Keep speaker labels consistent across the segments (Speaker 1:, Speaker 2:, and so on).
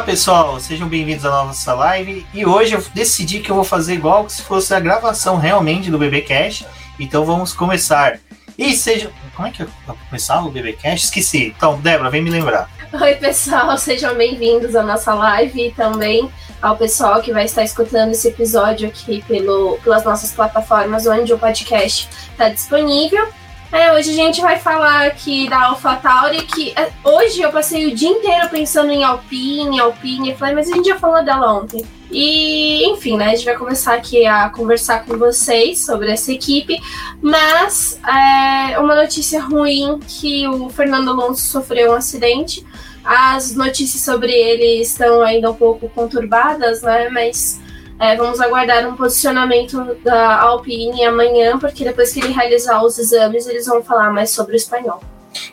Speaker 1: Olá pessoal, sejam bem-vindos à nossa live. E hoje eu decidi que eu vou fazer igual se fosse a gravação realmente do BBcast. Então vamos começar. E seja. Como é que eu começava o BBcast? Esqueci. Então, Débora, vem me lembrar.
Speaker 2: Oi, pessoal, sejam bem-vindos à nossa live e também ao pessoal que vai estar escutando esse episódio aqui pelo, pelas nossas plataformas onde o podcast está disponível. É, hoje a gente vai falar aqui da AlphaTauri, que é, hoje eu passei o dia inteiro pensando em Alpine, Alpine, e falei, mas a gente já falou dela ontem. E, enfim, né, a gente vai começar aqui a conversar com vocês sobre essa equipe, mas é uma notícia ruim que o Fernando Alonso sofreu um acidente. As notícias sobre ele estão ainda um pouco conturbadas, né, mas é, vamos aguardar um posicionamento da Alpine amanhã, porque depois que ele realizar os exames, eles vão falar mais sobre o espanhol.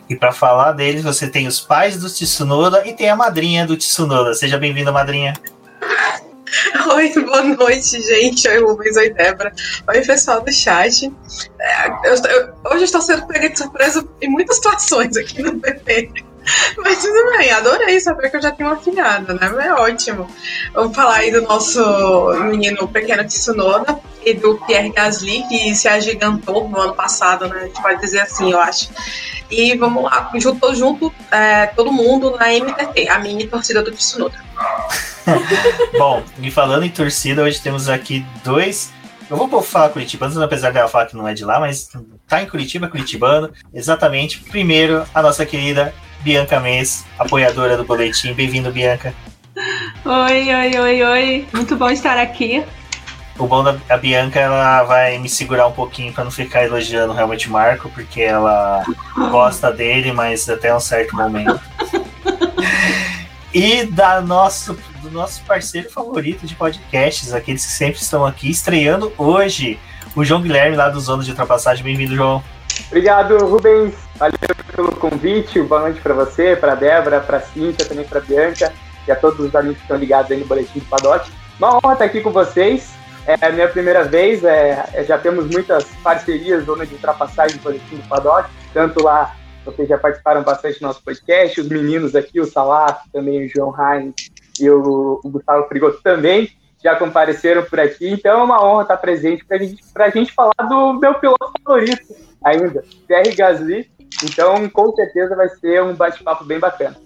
Speaker 1: E para falar deles, você tem os pais do Tsunoda e tem a madrinha do Tsunoda. Seja bem-vinda, madrinha.
Speaker 3: Oi, boa noite, gente. Oi, Rubens, oi, Débora. Oi, pessoal do chat. É, eu, eu, hoje eu estou sendo pega de surpresa em muitas situações aqui no PP. Mas tudo bem, adorei saber que eu já tenho uma filhada, né? É ótimo. Vamos falar aí do nosso menino pequeno Tsunoda e do Pierre Gasly, que se agigantou no ano passado, né? A gente pode dizer assim, eu acho. E vamos lá, junto, junto é, todo mundo na MTT, a mini torcida do Tsunoda.
Speaker 1: Bom, e falando em torcida, hoje temos aqui dois eu vou falar Curitibanos, apesar de ela falar que não é de lá, mas tá em Curitiba, Curitibano. Exatamente. Primeiro, a nossa querida Bianca Mês, apoiadora do boletim. Bem-vindo, Bianca.
Speaker 4: Oi, oi, oi, oi. Muito bom estar aqui.
Speaker 1: O bom da Bianca, ela vai me segurar um pouquinho para não ficar elogiando realmente Marco, porque ela gosta dele, mas até um certo momento. e da nosso, do nosso parceiro favorito de podcasts, aqueles que sempre estão aqui, estreando hoje, o João Guilherme, lá do Zona de Ultrapassagem. Bem-vindo, João.
Speaker 5: Obrigado, Rubens. Valeu pelo convite. Boa noite para você, para Débora, para Cíntia, também para Bianca e a todos os amigos que estão ligados aí no Boletim do Paddock. Uma honra estar aqui com vocês. É a minha primeira vez. É, é já temos muitas parcerias, zona de ultrapassagem do Boletim do Paddock. Tanto lá, vocês já participaram bastante do nosso podcast. Os meninos aqui, o Salah, também o João Heinz e o, o Gustavo Frigoto também já compareceram por aqui. Então é uma honra estar presente para gente, a gente falar do meu piloto favorito ainda, Pierre Gasly. Então, com certeza vai ser um bate-papo bem bacana.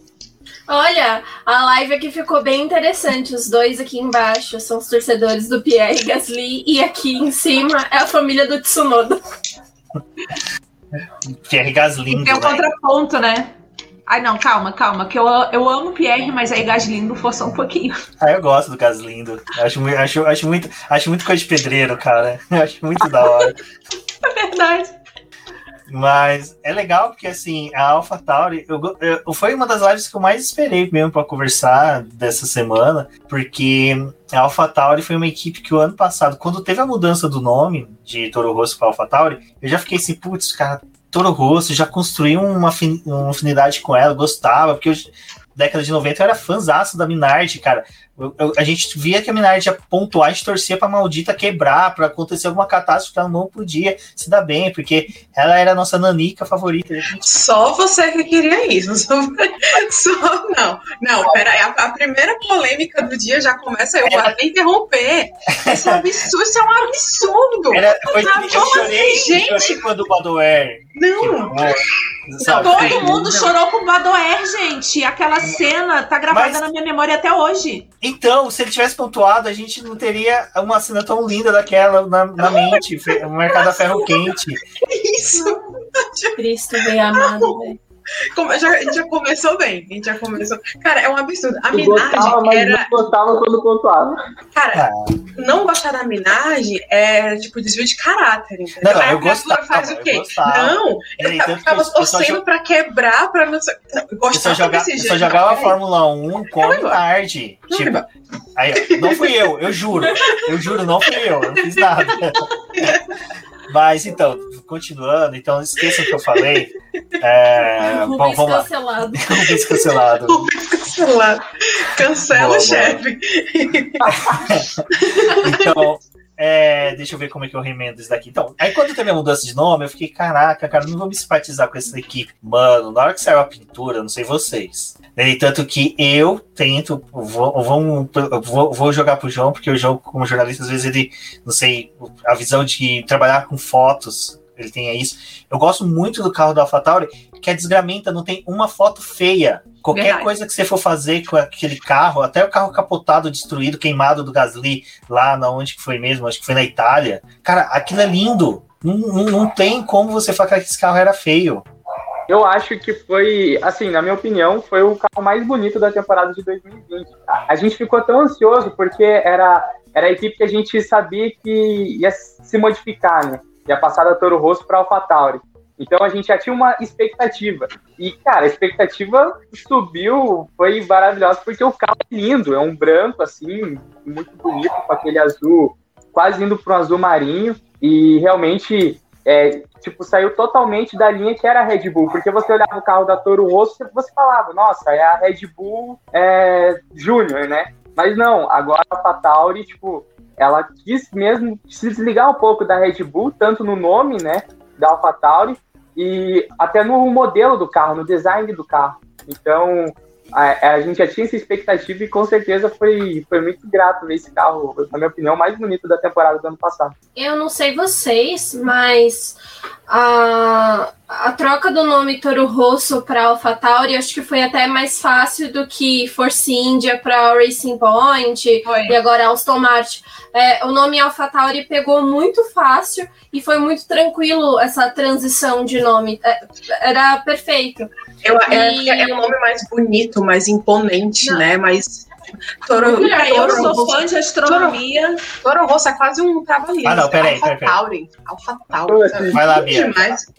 Speaker 2: Olha, a live aqui ficou bem interessante. Os dois aqui embaixo são os torcedores do Pierre Gasly e aqui em cima é a família do Tsunoda.
Speaker 1: Pierre Gasly.
Speaker 4: Tem um né? contraponto, né? Ai, não, calma, calma, que eu, eu amo Pierre, mas aí Gaslindo forçou um pouquinho.
Speaker 1: Ah, eu gosto do Gaslindo. Acho, acho, acho, muito, acho muito coisa de pedreiro, cara. Acho muito da hora.
Speaker 4: É verdade.
Speaker 1: Mas é legal porque, assim, a AlphaTauri eu, eu, foi uma das lives que eu mais esperei mesmo para conversar dessa semana, porque a AlphaTauri foi uma equipe que o ano passado, quando teve a mudança do nome de Toro Rosso para AlphaTauri, eu já fiquei assim, putz, cara, Toro Rosso, já construí uma, uma afinidade com ela, gostava, porque eu, década de 90 eu era fãzaço da Minardi, cara. Eu, eu, a gente via que a Minardi ia pontuar, a gente torcia pra maldita quebrar, pra acontecer alguma catástrofe que ela não podia se dar bem, porque ela era a nossa nanica favorita.
Speaker 3: Só você que queria isso. Só, só não. Não, peraí. A, a, primeira polêmica do dia já começa, eu era... vou até interromper. Isso é um absurdo, isso é um absurdo.
Speaker 1: Era, foi, eu, chorei, assim, gente? eu chorei quando o Badoer.
Speaker 3: Não.
Speaker 4: Não, todo mundo não. chorou com o Badoer, gente. Aquela cena tá gravada Mas... na minha memória até hoje.
Speaker 1: Então, se ele tivesse pontuado, a gente não teria uma cena tão linda daquela na, na mente. O mercado a ferro quente.
Speaker 3: Isso!
Speaker 2: Cristo bem amado, velho.
Speaker 3: Como, já, a gente já começou bem. A gente já começou. Cara, é um absurdo. A Minaj era.
Speaker 5: Não gostava quando pontuava.
Speaker 3: Cara, ah. não gostar da Minaj é tipo desvio de caráter.
Speaker 1: Entendeu? Não, não, eu gostava,
Speaker 3: faz o quê? Não, é, ficava torcendo pra quebrar, pra não sei.
Speaker 1: Eu só, joga... eu só jogava a Fórmula 1 com a Minardi. Tipo, aí, não fui eu, eu juro. Eu juro, não fui eu. Eu não fiz nada. Mas então, continuando, então esqueçam o que eu falei. É,
Speaker 2: bom, vamos cancelado.
Speaker 1: lá. Rubens cancelado.
Speaker 3: Rubens cancelado. Cancela o chefe.
Speaker 1: então, é, deixa eu ver como é que eu remendo isso daqui. Então, aí quando teve a mudança de nome, eu fiquei, caraca, cara, não vou me simpatizar com essa equipe. Mano, na hora que saiu a pintura, não sei vocês. Né, tanto que eu tento, vou, vou, vou, jogar pro João, porque o João, como jornalista, às vezes ele, não sei, a visão de trabalhar com fotos, ele tem isso. Eu gosto muito do carro da AlphaTauri, que a desgramenta, não tem uma foto feia. Qualquer Verdade. coisa que você for fazer com aquele carro, até o carro capotado, destruído, queimado do Gasly, lá na onde que foi mesmo, acho que foi na Itália. Cara, aquilo é lindo. Não, não, não tem como você falar que esse carro era feio.
Speaker 5: Eu acho que foi, assim, na minha opinião, foi o carro mais bonito da temporada de 2020. A gente ficou tão ansioso porque era, era a equipe que a gente sabia que ia se modificar, né? Ia passar da Toro Rosso para AlphaTauri. Então a gente já tinha uma expectativa. E, cara, a expectativa subiu, foi maravilhosa, porque o carro é lindo, é um branco, assim, muito bonito, com aquele azul, quase indo para um azul marinho. E realmente, é, tipo, saiu totalmente da linha que era a Red Bull, porque você olhava o carro da Toro Rosso você falava, nossa, é a Red Bull é, Júnior, né? Mas não, agora a Fatauri, tipo, ela quis mesmo se desligar um pouco da Red Bull, tanto no nome, né, da AlphaTauri, e até no modelo do carro, no design do carro. Então, a, a, gente já tinha essa expectativa e com certeza foi, foi muito grato ver esse carro, na minha opinião, mais bonito da temporada do ano passado.
Speaker 2: Eu não sei vocês, mas a, a troca do nome Toro Rosso para AlphaTauri acho que foi até mais fácil do que Force India para Racing Point foi. e agora Aston Martin. É, o nome AlphaTauri pegou muito fácil e foi muito tranquilo essa transição de nome. É, era perfeito.
Speaker 3: Eu, e... é, é um nome mais bonito, mais imponente, Não. né? Mais
Speaker 4: Toro, Mulher, eu sou fã de astronomia.
Speaker 3: Toro, Toro Rosso é quase um trabalhista.
Speaker 1: Ah, não, peraí, peraí. peraí.
Speaker 3: Alpha Tauri.
Speaker 1: Vai lá, Bia.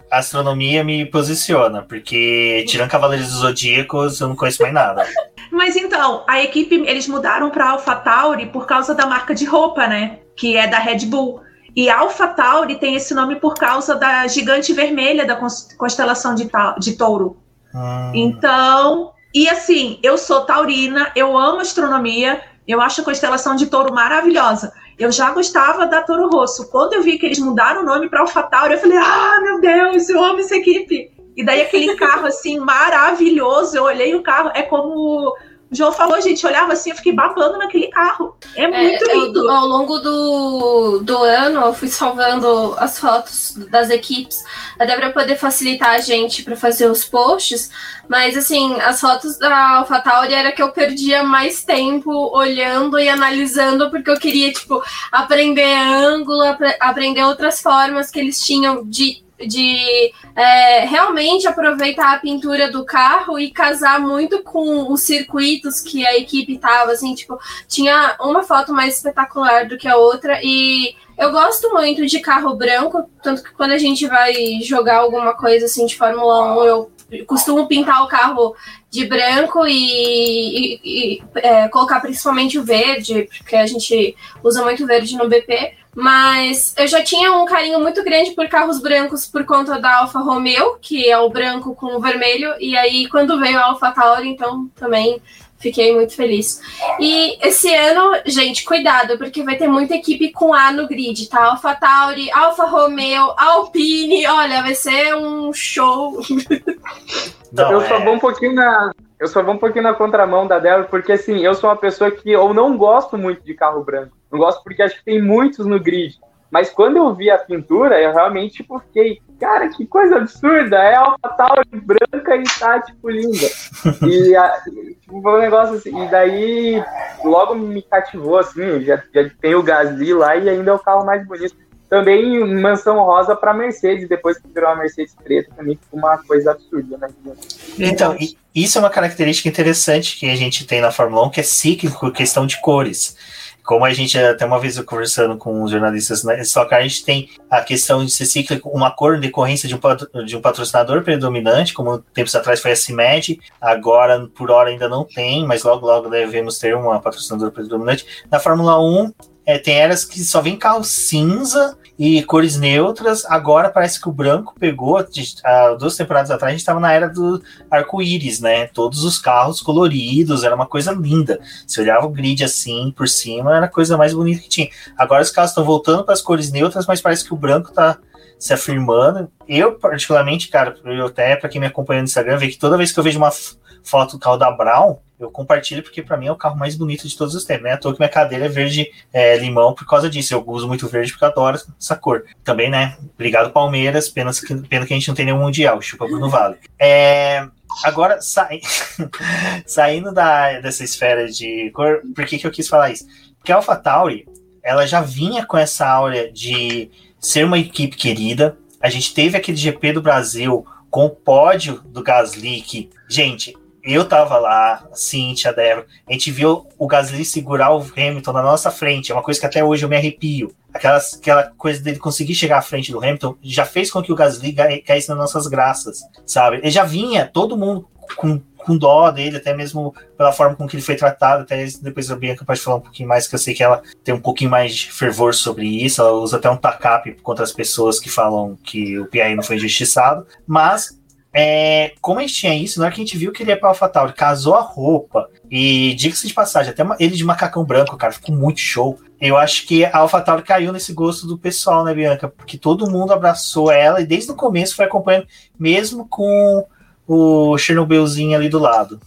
Speaker 1: A astronomia me posiciona, porque tirando Cavaleiros dos Zodíacos, eu não conheço mais nada.
Speaker 4: Mas então, a equipe, eles mudaram para Alpha Tauri por causa da marca de roupa, né? Que é da Red Bull. E Alpha Tauri tem esse nome por causa da gigante vermelha da constelação de, de touro. Hum. Então, e assim, eu sou taurina, eu amo astronomia, eu acho a constelação de touro maravilhosa. Eu já gostava da Toro Rosso. Quando eu vi que eles mudaram o nome para AlphaTauri, eu falei: "Ah, meu Deus, eu amo essa equipe". E daí aquele carro assim maravilhoso, eu olhei o carro, é como o João falou, gente, olhava assim, eu fiquei babando naquele carro. É, é muito lindo.
Speaker 2: Eu, ao longo do, do ano, eu fui salvando as fotos das equipes, até para poder facilitar a gente para fazer os posts. Mas, assim, as fotos da AlphaTauri era que eu perdia mais tempo olhando e analisando, porque eu queria, tipo, aprender ângulo, aprender outras formas que eles tinham de de é, realmente aproveitar a pintura do carro e casar muito com os circuitos que a equipe tava, assim, tipo, tinha uma foto mais espetacular do que a outra e eu gosto muito de carro branco, tanto que quando a gente vai jogar alguma coisa assim de Fórmula 1, eu costumo pintar o carro de branco e, e, e é, colocar principalmente o verde, porque a gente usa muito verde no BP. Mas eu já tinha um carinho muito grande por carros brancos por conta da Alfa Romeo, que é o branco com o vermelho. E aí, quando veio a Alfa Tauri, então também fiquei muito feliz. E esse ano, gente, cuidado, porque vai ter muita equipe com A no grid, tá? Alfa Tauri, Alfa Romeo, Alpine, olha, vai ser um show.
Speaker 5: Não, eu é... só vou um pouquinho na. Eu só vou um pouquinho na contramão da Débora, porque assim, eu sou uma pessoa que eu não gosto muito de carro branco. Não gosto porque acho que tem muitos no grid. Mas quando eu vi a pintura, eu realmente tipo, fiquei, cara, que coisa absurda! É AlphaTauri branca e tá, tipo, linda. E a, tipo, foi um negócio assim, e daí logo me cativou, assim, já, já tem o Gasly lá e ainda é o carro mais bonito. Também mansão rosa para Mercedes, depois que virou a Mercedes preta, também ficou uma coisa absurda, né?
Speaker 1: Então, isso é uma característica interessante que a gente tem na Fórmula 1, que é cíclico, questão de cores como a gente até uma vez conversando com os jornalistas na Stock a gente tem a questão de ser cíclico, uma cor em decorrência de um, de um patrocinador predominante, como tempos atrás foi a CIMED, agora por hora ainda não tem, mas logo logo devemos ter uma patrocinador predominante. Na Fórmula 1 é, tem eras que só vem carro cinza e cores neutras. Agora parece que o branco pegou. Há duas temporadas atrás a gente estava na era do arco-íris, né? Todos os carros coloridos, era uma coisa linda. Se olhava o grid assim por cima, era a coisa mais bonita que tinha. Agora os carros estão voltando para as cores neutras, mas parece que o branco está se afirmando. Eu, particularmente, cara, eu até para quem me acompanha no Instagram, vê que toda vez que eu vejo uma foto do carro da Brown, eu compartilho porque para mim é o carro mais bonito de todos os tempos, né? À toa que minha cadeira é verde é, limão por causa disso. Eu uso muito verde porque eu adoro essa cor. Também, né? Obrigado, Palmeiras. Pena que, pena que a gente não tem nenhum Mundial. Chupa Bruno Vale. É, agora, sa... saindo da, dessa esfera de cor, por que, que eu quis falar isso? Porque a AlphaTauri, ela já vinha com essa áurea de ser uma equipe querida. A gente teve aquele GP do Brasil com o pódio do Gasly, que, gente, eu tava lá, Cintia, a Débora, a gente viu o Gasly segurar o Hamilton na nossa frente, é uma coisa que até hoje eu me arrepio. Aquela, aquela coisa dele conseguir chegar à frente do Hamilton já fez com que o Gasly caísse nas nossas graças, sabe? Ele já vinha, todo mundo com, com dó dele, até mesmo pela forma com que ele foi tratado, até depois a Bianca pode falar um pouquinho mais, que eu sei que ela tem um pouquinho mais de fervor sobre isso, ela usa até um tacape contra as pessoas que falam que o Pierre não foi injustiçado, mas é, como a gente tinha isso, na hora que a gente viu que ele ia pra AlphaTauri, casou a roupa, e diga-se de passagem, até ele de macacão branco, cara, ficou muito show. Eu acho que a AlphaTauri caiu nesse gosto do pessoal, né, Bianca? Porque todo mundo abraçou ela e desde o começo foi acompanhando, mesmo com o Chernobylzinho ali do lado.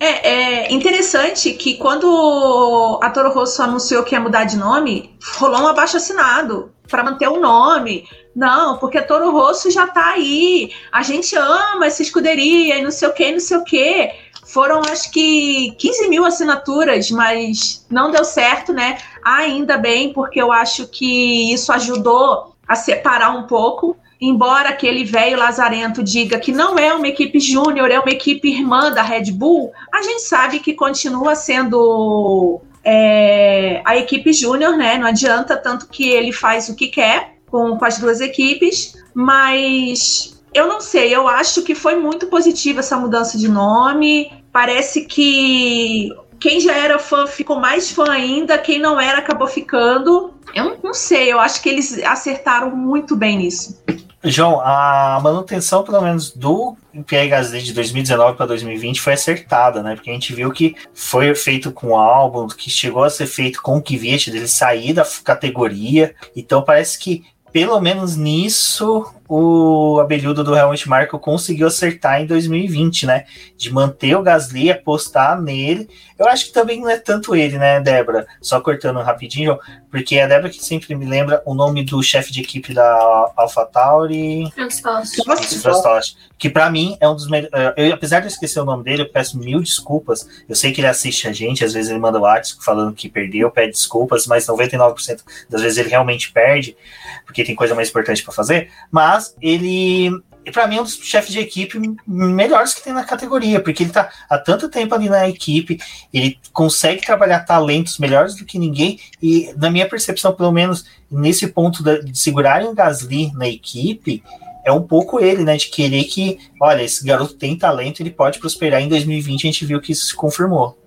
Speaker 4: É, é, interessante que quando a Toro Rosso anunciou que ia mudar de nome, rolou um abaixo assinado para manter o nome. Não, porque Toro Rosso já tá aí. A gente ama essa escuderia e não sei o que, não sei o que. Foram acho que 15 mil assinaturas, mas não deu certo, né? Ainda bem, porque eu acho que isso ajudou a separar um pouco embora aquele velho lazarento diga que não é uma equipe júnior, é uma equipe irmã da Red Bull, a gente sabe que continua sendo é, a equipe júnior, né? Não adianta tanto que ele faz o que quer com, com as duas equipes, mas eu não sei, eu acho que foi muito positiva essa mudança de nome. Parece que quem já era fã ficou mais fã ainda, quem não era acabou ficando. Eu não sei, eu acho que eles acertaram muito bem nisso.
Speaker 1: João, a manutenção, pelo menos, do Pierre Gasly de 2019 para 2020 foi acertada, né? Porque a gente viu que foi feito com o álbum, que chegou a ser feito com o Kvyat, dele sair da categoria. Então parece que, pelo menos nisso, o abelhudo do Helmut Marko conseguiu acertar em 2020, né? De manter o Gasly, apostar nele. Eu acho que também não é tanto ele, né, Débora? Só cortando rapidinho, porque é a Débora que sempre me lembra o nome do chefe de equipe da AlphaTauri. Franz Que para mim é um dos melhores. Eh, apesar de eu esquecer o nome dele, eu peço mil desculpas. Eu sei que ele assiste a gente, às vezes ele manda WhatsApp falando que perdeu, pede desculpas, mas 99% das vezes ele realmente perde, porque tem coisa mais importante para fazer. Mas ele, para mim, é um dos chefes de equipe melhores que tem na categoria, porque ele tá há tanto tempo ali na equipe, ele consegue trabalhar talentos melhores do que ninguém, e na minha percepção, pelo menos nesse ponto de segurarem o Gasly na equipe, é um pouco ele, né, de querer que, olha, esse garoto tem talento, ele pode prosperar. Em 2020 a gente viu que isso se confirmou.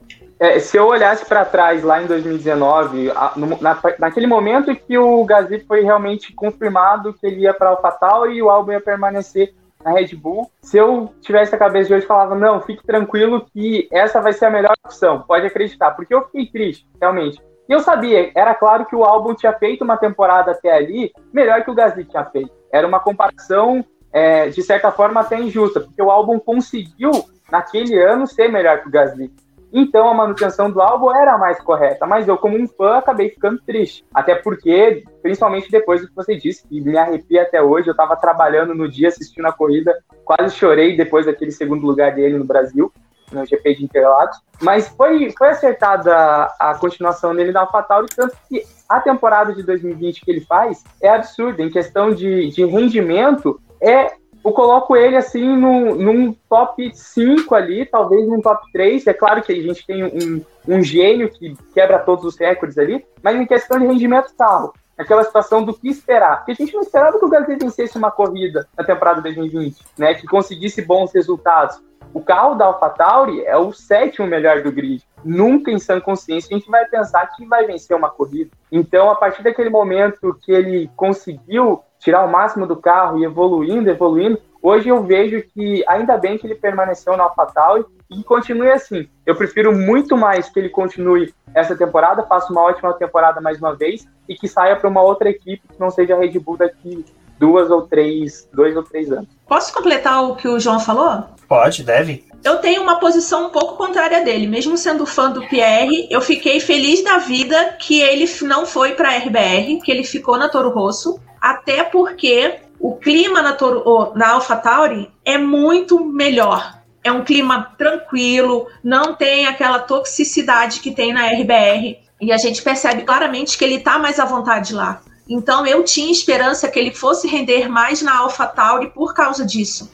Speaker 5: É, se eu olhasse para trás lá em 2019, a, no, na, naquele momento que o Gasly foi realmente confirmado que ele ia para AlphaTauri e o álbum ia permanecer na Red Bull, se eu tivesse a cabeça de hoje falava não, fique tranquilo que essa vai ser a melhor opção, pode acreditar, porque eu fiquei triste, realmente. E eu sabia, era claro que o álbum tinha feito uma temporada até ali melhor que o Gasly tinha feito. Era uma comparação é, de certa forma até injusta, porque o álbum conseguiu naquele ano ser melhor que o Gasly. Então a manutenção do álbum era a mais correta, mas eu, como um fã, acabei ficando triste. Até porque, principalmente depois do que você disse, que me arrepia até hoje, eu estava trabalhando no dia assistindo a corrida, quase chorei depois daquele segundo lugar dele no Brasil, no GP de Interlagos. Mas foi, foi acertada a, continuação dele da AlphaTauri, tanto que a temporada de 2020 que ele faz é absurda. Em questão de, de rendimento, é eu coloco ele assim no, num top 5 ali, talvez num top 3. É claro que a gente tem um, um gênio que quebra todos os recordes ali, mas em questão de rendimento carro, aquela situação do que esperar. Porque a gente não esperava que o Gasly vencesse uma corrida na temporada 2020, né? Que conseguisse bons resultados. O carro da AlphaTauri é o sétimo melhor do grid. Nunca em sã consciência a gente vai pensar que vai vencer uma corrida. Então, a partir daquele momento que ele conseguiu tirar o máximo do carro e evoluindo, evoluindo, hoje eu vejo que ainda bem que ele permaneceu na AlphaTauri e continue assim. Eu prefiro muito mais que ele continue essa temporada, faça uma ótima temporada mais uma vez e que saia para uma outra equipe que não seja a Red Bull daqui duas ou três, dois ou três anos.
Speaker 4: Posso completar o que o João falou?
Speaker 1: Pode, deve.
Speaker 4: Eu tenho uma posição um pouco contrária dele. Mesmo sendo fã do Pierre, eu fiquei feliz da vida que ele não foi para a RBR, que ele ficou na Toro Rosso, até porque o clima na, Toro, na AlphaTauri é muito melhor. É um clima tranquilo, não tem aquela toxicidade que tem na RBR. E a gente percebe claramente que ele está mais à vontade lá. Então eu tinha esperança que ele fosse render mais na AlphaTauri por causa disso.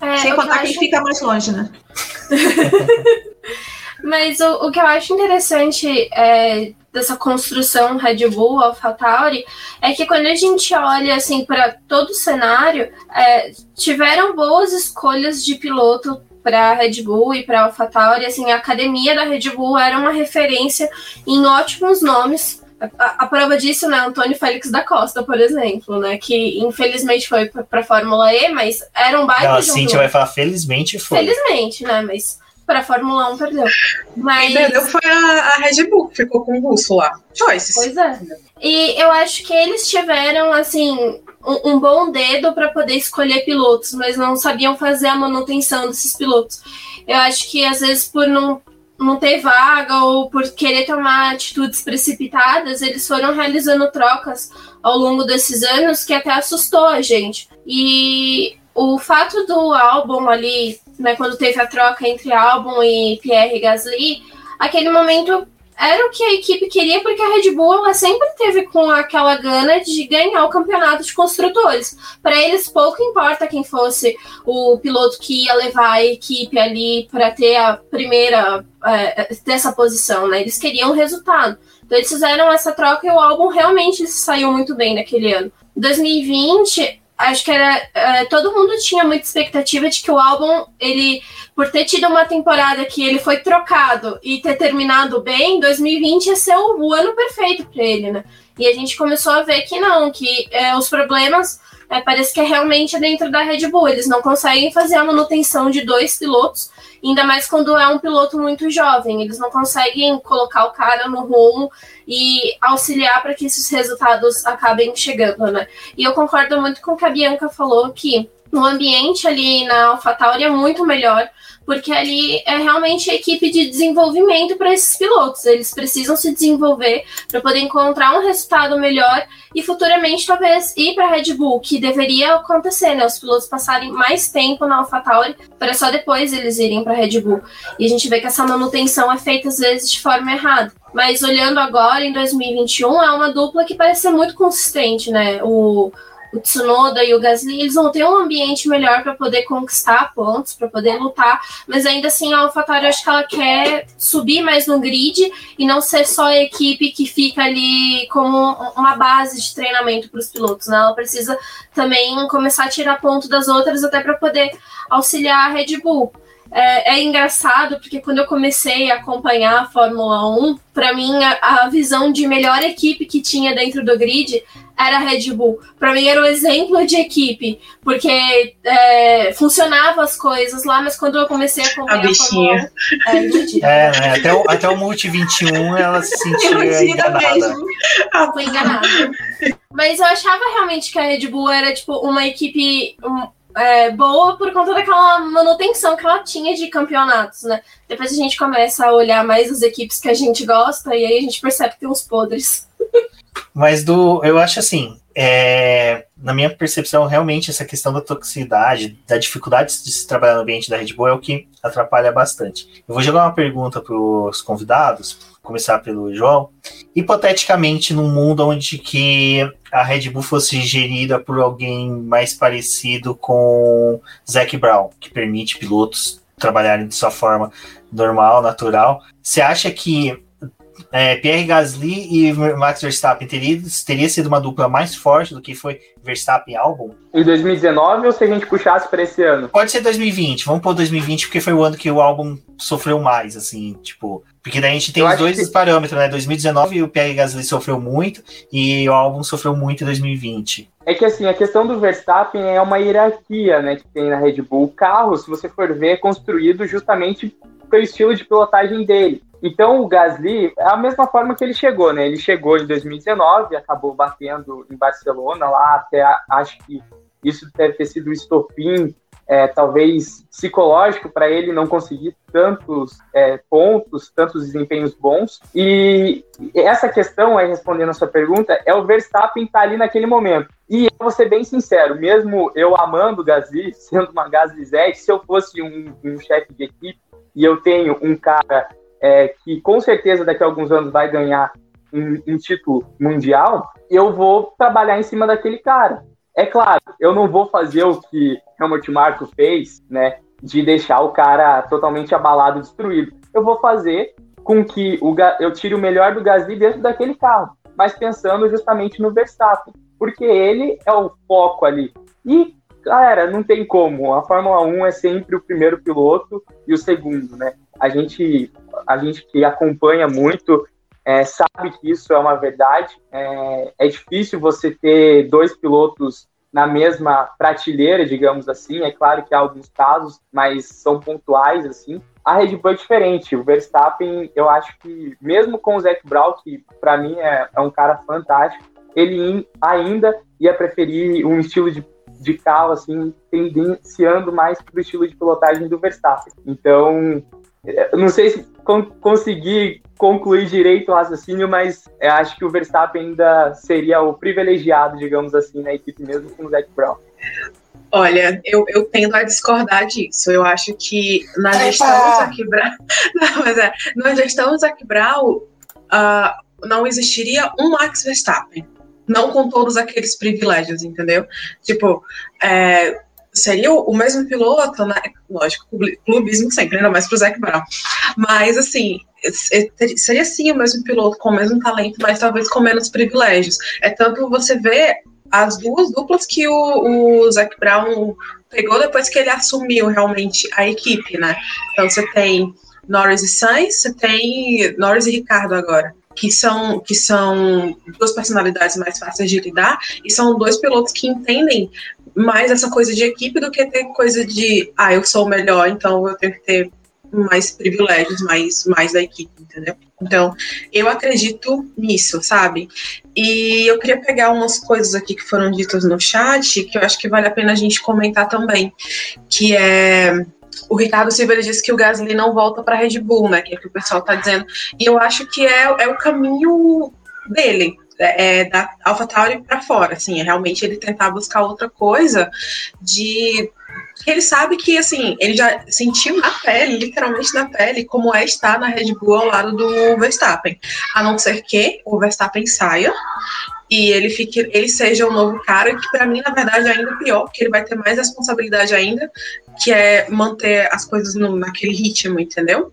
Speaker 4: É, Sem contar que, ele fica mais longe, né?
Speaker 2: Mas o, o que eu acho interessante é, dessa construção Red Bull, AlphaTauri, é que quando a gente olha assim para todo o cenário, é, tiveram boas escolhas de piloto para Red Bull e para AlphaTauri. Assim, a academia da Red Bull era uma referência em ótimos nomes a, a, prova disso, né, Antônio Félix da Costa, por exemplo, né, que infelizmente foi para a Fórmula E, mas era um baita
Speaker 1: Não, a Cintia vai falar felizmente foi.
Speaker 2: Felizmente, né, mas para a Fórmula 1 perdeu. Mas...
Speaker 3: Quem perdeu foi a, a Red Bull, que ficou com o russo lá. Choices.
Speaker 2: Pois é. E eu acho que eles tiveram, assim, um, um bom dedo para poder escolher pilotos, mas não sabiam fazer a manutenção desses pilotos. Eu acho que às vezes por não não ter vaga ou por querer tomar atitudes precipitadas, eles foram realizando trocas ao longo desses anos que até assustou a gente. E o fato do álbum ali, né, quando teve a troca entre álbum e Pierre Gasly, aquele momento era o que a equipe queria, porque a Red Bull ela sempre teve com aquela gana de ganhar o campeonato de construtores. Para eles, pouco importa quem fosse o piloto que ia levar a equipe ali para ter a primeira, é, ter essa posição, né? Eles queriam resultado. Então, eles fizeram essa troca e o álbum realmente saiu muito bem naquele ano. 2020, acho que era. Uh, todo mundo tinha muita expectativa de que o álbum, ele, por ter tido uma temporada que ele foi trocado e ter terminado bem, 2020 ia ser o, o ano perfeito para ele, né? E a gente começou a ver que não, que é, os problemas é, parece que é realmente dentro da Red Bull. Eles não conseguem fazer a manutenção de dois pilotos, ainda mais quando é um piloto muito jovem. Eles não conseguem colocar o cara no rumo e auxiliar para que esses resultados acabem chegando, né? E eu concordo muito com o que a Bianca falou que o ambiente ali na AlphaTauri é muito melhor porque ali é realmente a equipe de desenvolvimento para esses pilotos. Eles precisam se desenvolver para poder encontrar um resultado melhor e futuramente talvez ir para a Red Bull, que deveria acontecer, né? Os pilotos passarem mais tempo na AlphaTauri para só depois eles irem para a Red Bull. E a gente vê que essa manutenção é feita às vezes de forma errada. Mas olhando agora em 2021, é uma dupla que parece ser muito consistente, né? O o Tsunoda e o Gasly, eles vão ter um ambiente melhor para poder conquistar pontos, para poder lutar, mas ainda assim a AlphaTauri acho que ela quer subir mais no grid e não ser só a equipe que fica ali como uma base de treinamento para os pilotos, né? Ela precisa também começar a tirar ponto das outras até para poder auxiliar a Red Bull. É, é, engraçado porque quando eu comecei a acompanhar a Fórmula 1, para mim a, a, visão de melhor equipe que tinha dentro do grid era a Red Bull. Para mim era um exemplo de equipe, porque é, funcionava as coisas lá, mas quando eu comecei a acompanhar a, a Fórmula 1,
Speaker 1: é, é né? até, o, até o Multi 21 ela se sentia enganada. Mesmo.
Speaker 2: Foi enganada. Mas eu achava realmente que a Red Bull era tipo uma equipe um, é, boa por conta daquela manutenção que ela tinha de campeonatos, né? Depois a gente começa a olhar mais as equipes que a gente gosta e aí a gente percebe que tem uns podres.
Speaker 1: Mas do, eu acho assim, é, na minha percepção, realmente essa questão da toxicidade, da dificuldade de se trabalhar no ambiente da Red Bull é o que atrapalha bastante. Eu vou jogar uma pergunta para os convidados, começar pelo João. Hipoteticamente, num mundo onde que a Red Bull fosse gerida por alguém mais parecido com Zac Brown, que permite pilotos trabalharem de sua forma normal, natural, você acha que é, Pierre Gasly e Max Verstappen teria, teria sido uma dupla mais forte do que foi Verstappen e Albon?
Speaker 5: Em 2019 ou se a gente puxasse para esse ano?
Speaker 1: Pode ser 2020, vamos pôr 2020 porque foi o ano que o Albon sofreu mais, assim, tipo. Porque daí a gente tem Eu os dois que... parâmetros, né? 2019 o Pierre Gasly sofreu muito e o Albon sofreu muito em 2020.
Speaker 5: É que assim, a questão do Verstappen é uma hierarquia, né, que tem na Red Bull. O carro, se você for ver, é construído justamente pelo estilo de pilotagem dele. Então, o Gasly é a mesma forma que ele chegou, né? Ele chegou em 2019, acabou batendo em Barcelona lá, até acho que isso deve ter sido o estopim, é, talvez psicológico para ele não conseguir tantos é, pontos, tantos desempenhos bons. E essa questão, aí respondendo a sua pergunta, é o Verstappen estar tá ali naquele momento. E eu vou ser bem sincero, mesmo eu amando o Gasly, sendo uma Gasly Z, se eu fosse um, um chefe de equipe e eu tenho um cara é, que com certeza daqui a alguns anos vai ganhar um, um, título mundial, eu vou trabalhar em cima daquele cara. É claro, eu não vou fazer o que Helmut Marko fez, né, de deixar o cara totalmente abalado, destruído. Eu vou fazer com que o, eu tire o melhor do Gasly dentro daquele carro, mas pensando justamente no Verstappen, porque ele é o foco ali. E, galera, não tem como. A Fórmula 1 é sempre o primeiro piloto e o segundo, né? A gente a gente que acompanha muito é, sabe que isso é uma verdade. É, é difícil você ter dois pilotos na mesma prateleira, digamos assim. É claro que há alguns casos, mas são pontuais assim. A Red Bull é diferente. O Verstappen, eu acho que mesmo com o Zac Brown, que para mim é, é, um cara fantástico, ele ainda ia preferir um estilo de, de carro assim, tendenciando mais para o estilo de pilotagem do Verstappen. Então, não sei se con consegui concluir direito o raciocínio, mas acho que o Verstappen ainda seria o privilegiado, digamos assim, na equipe mesmo com o Zac Brown.
Speaker 3: Olha, eu, eu tendo a discordar disso. Eu acho que na gestão do Zac Brown, não, mas é, na gestão do Zac Brown, uh, não existiria um Max Verstappen. Não com todos aqueles privilégios, entendeu? Tipo, é, seria o, mesmo piloto, né? Lógico, clubismo sempre, ainda mais pro Zac Brown. Mas, assim, seria sim o mesmo piloto, com o mesmo talento, mas talvez com menos privilégios. É tanto você vê as duas duplas que o, o Zac Brown pegou depois que ele assumiu realmente a equipe, né? Então você tem Norris e Sainz, você tem Norris e Ricardo agora que são, que são duas personalidades mais fáceis de lidar e são dois pilotos que entendem mais essa coisa de equipe do que ter coisa de, ah, eu sou o melhor, então eu tenho que ter mais privilégios, mais, mais da equipe, entendeu? Então, eu acredito nisso, sabe? E eu queria pegar umas coisas aqui que foram ditas no chat, que eu acho que vale a pena a gente comentar também, que é o Ricardo Silva disse que o Gasly não volta para Red Bull, né? Que é o que o pessoal está dizendo. E eu acho que é, é o caminho dele, é, é da AlphaTauri para fora, assim, é realmente ele tentar buscar outra coisa de ele sabe que, assim, ele já sentiu na pele, literalmente na pele, como é estar na Red Bull ao lado do Verstappen. A não ser que o Verstappen saia e ele fique, ele seja o novo cara, que para mim, na verdade, é ainda pior, porque ele vai ter mais responsabilidade ainda, que é manter as coisas no, naquele ritmo, entendeu?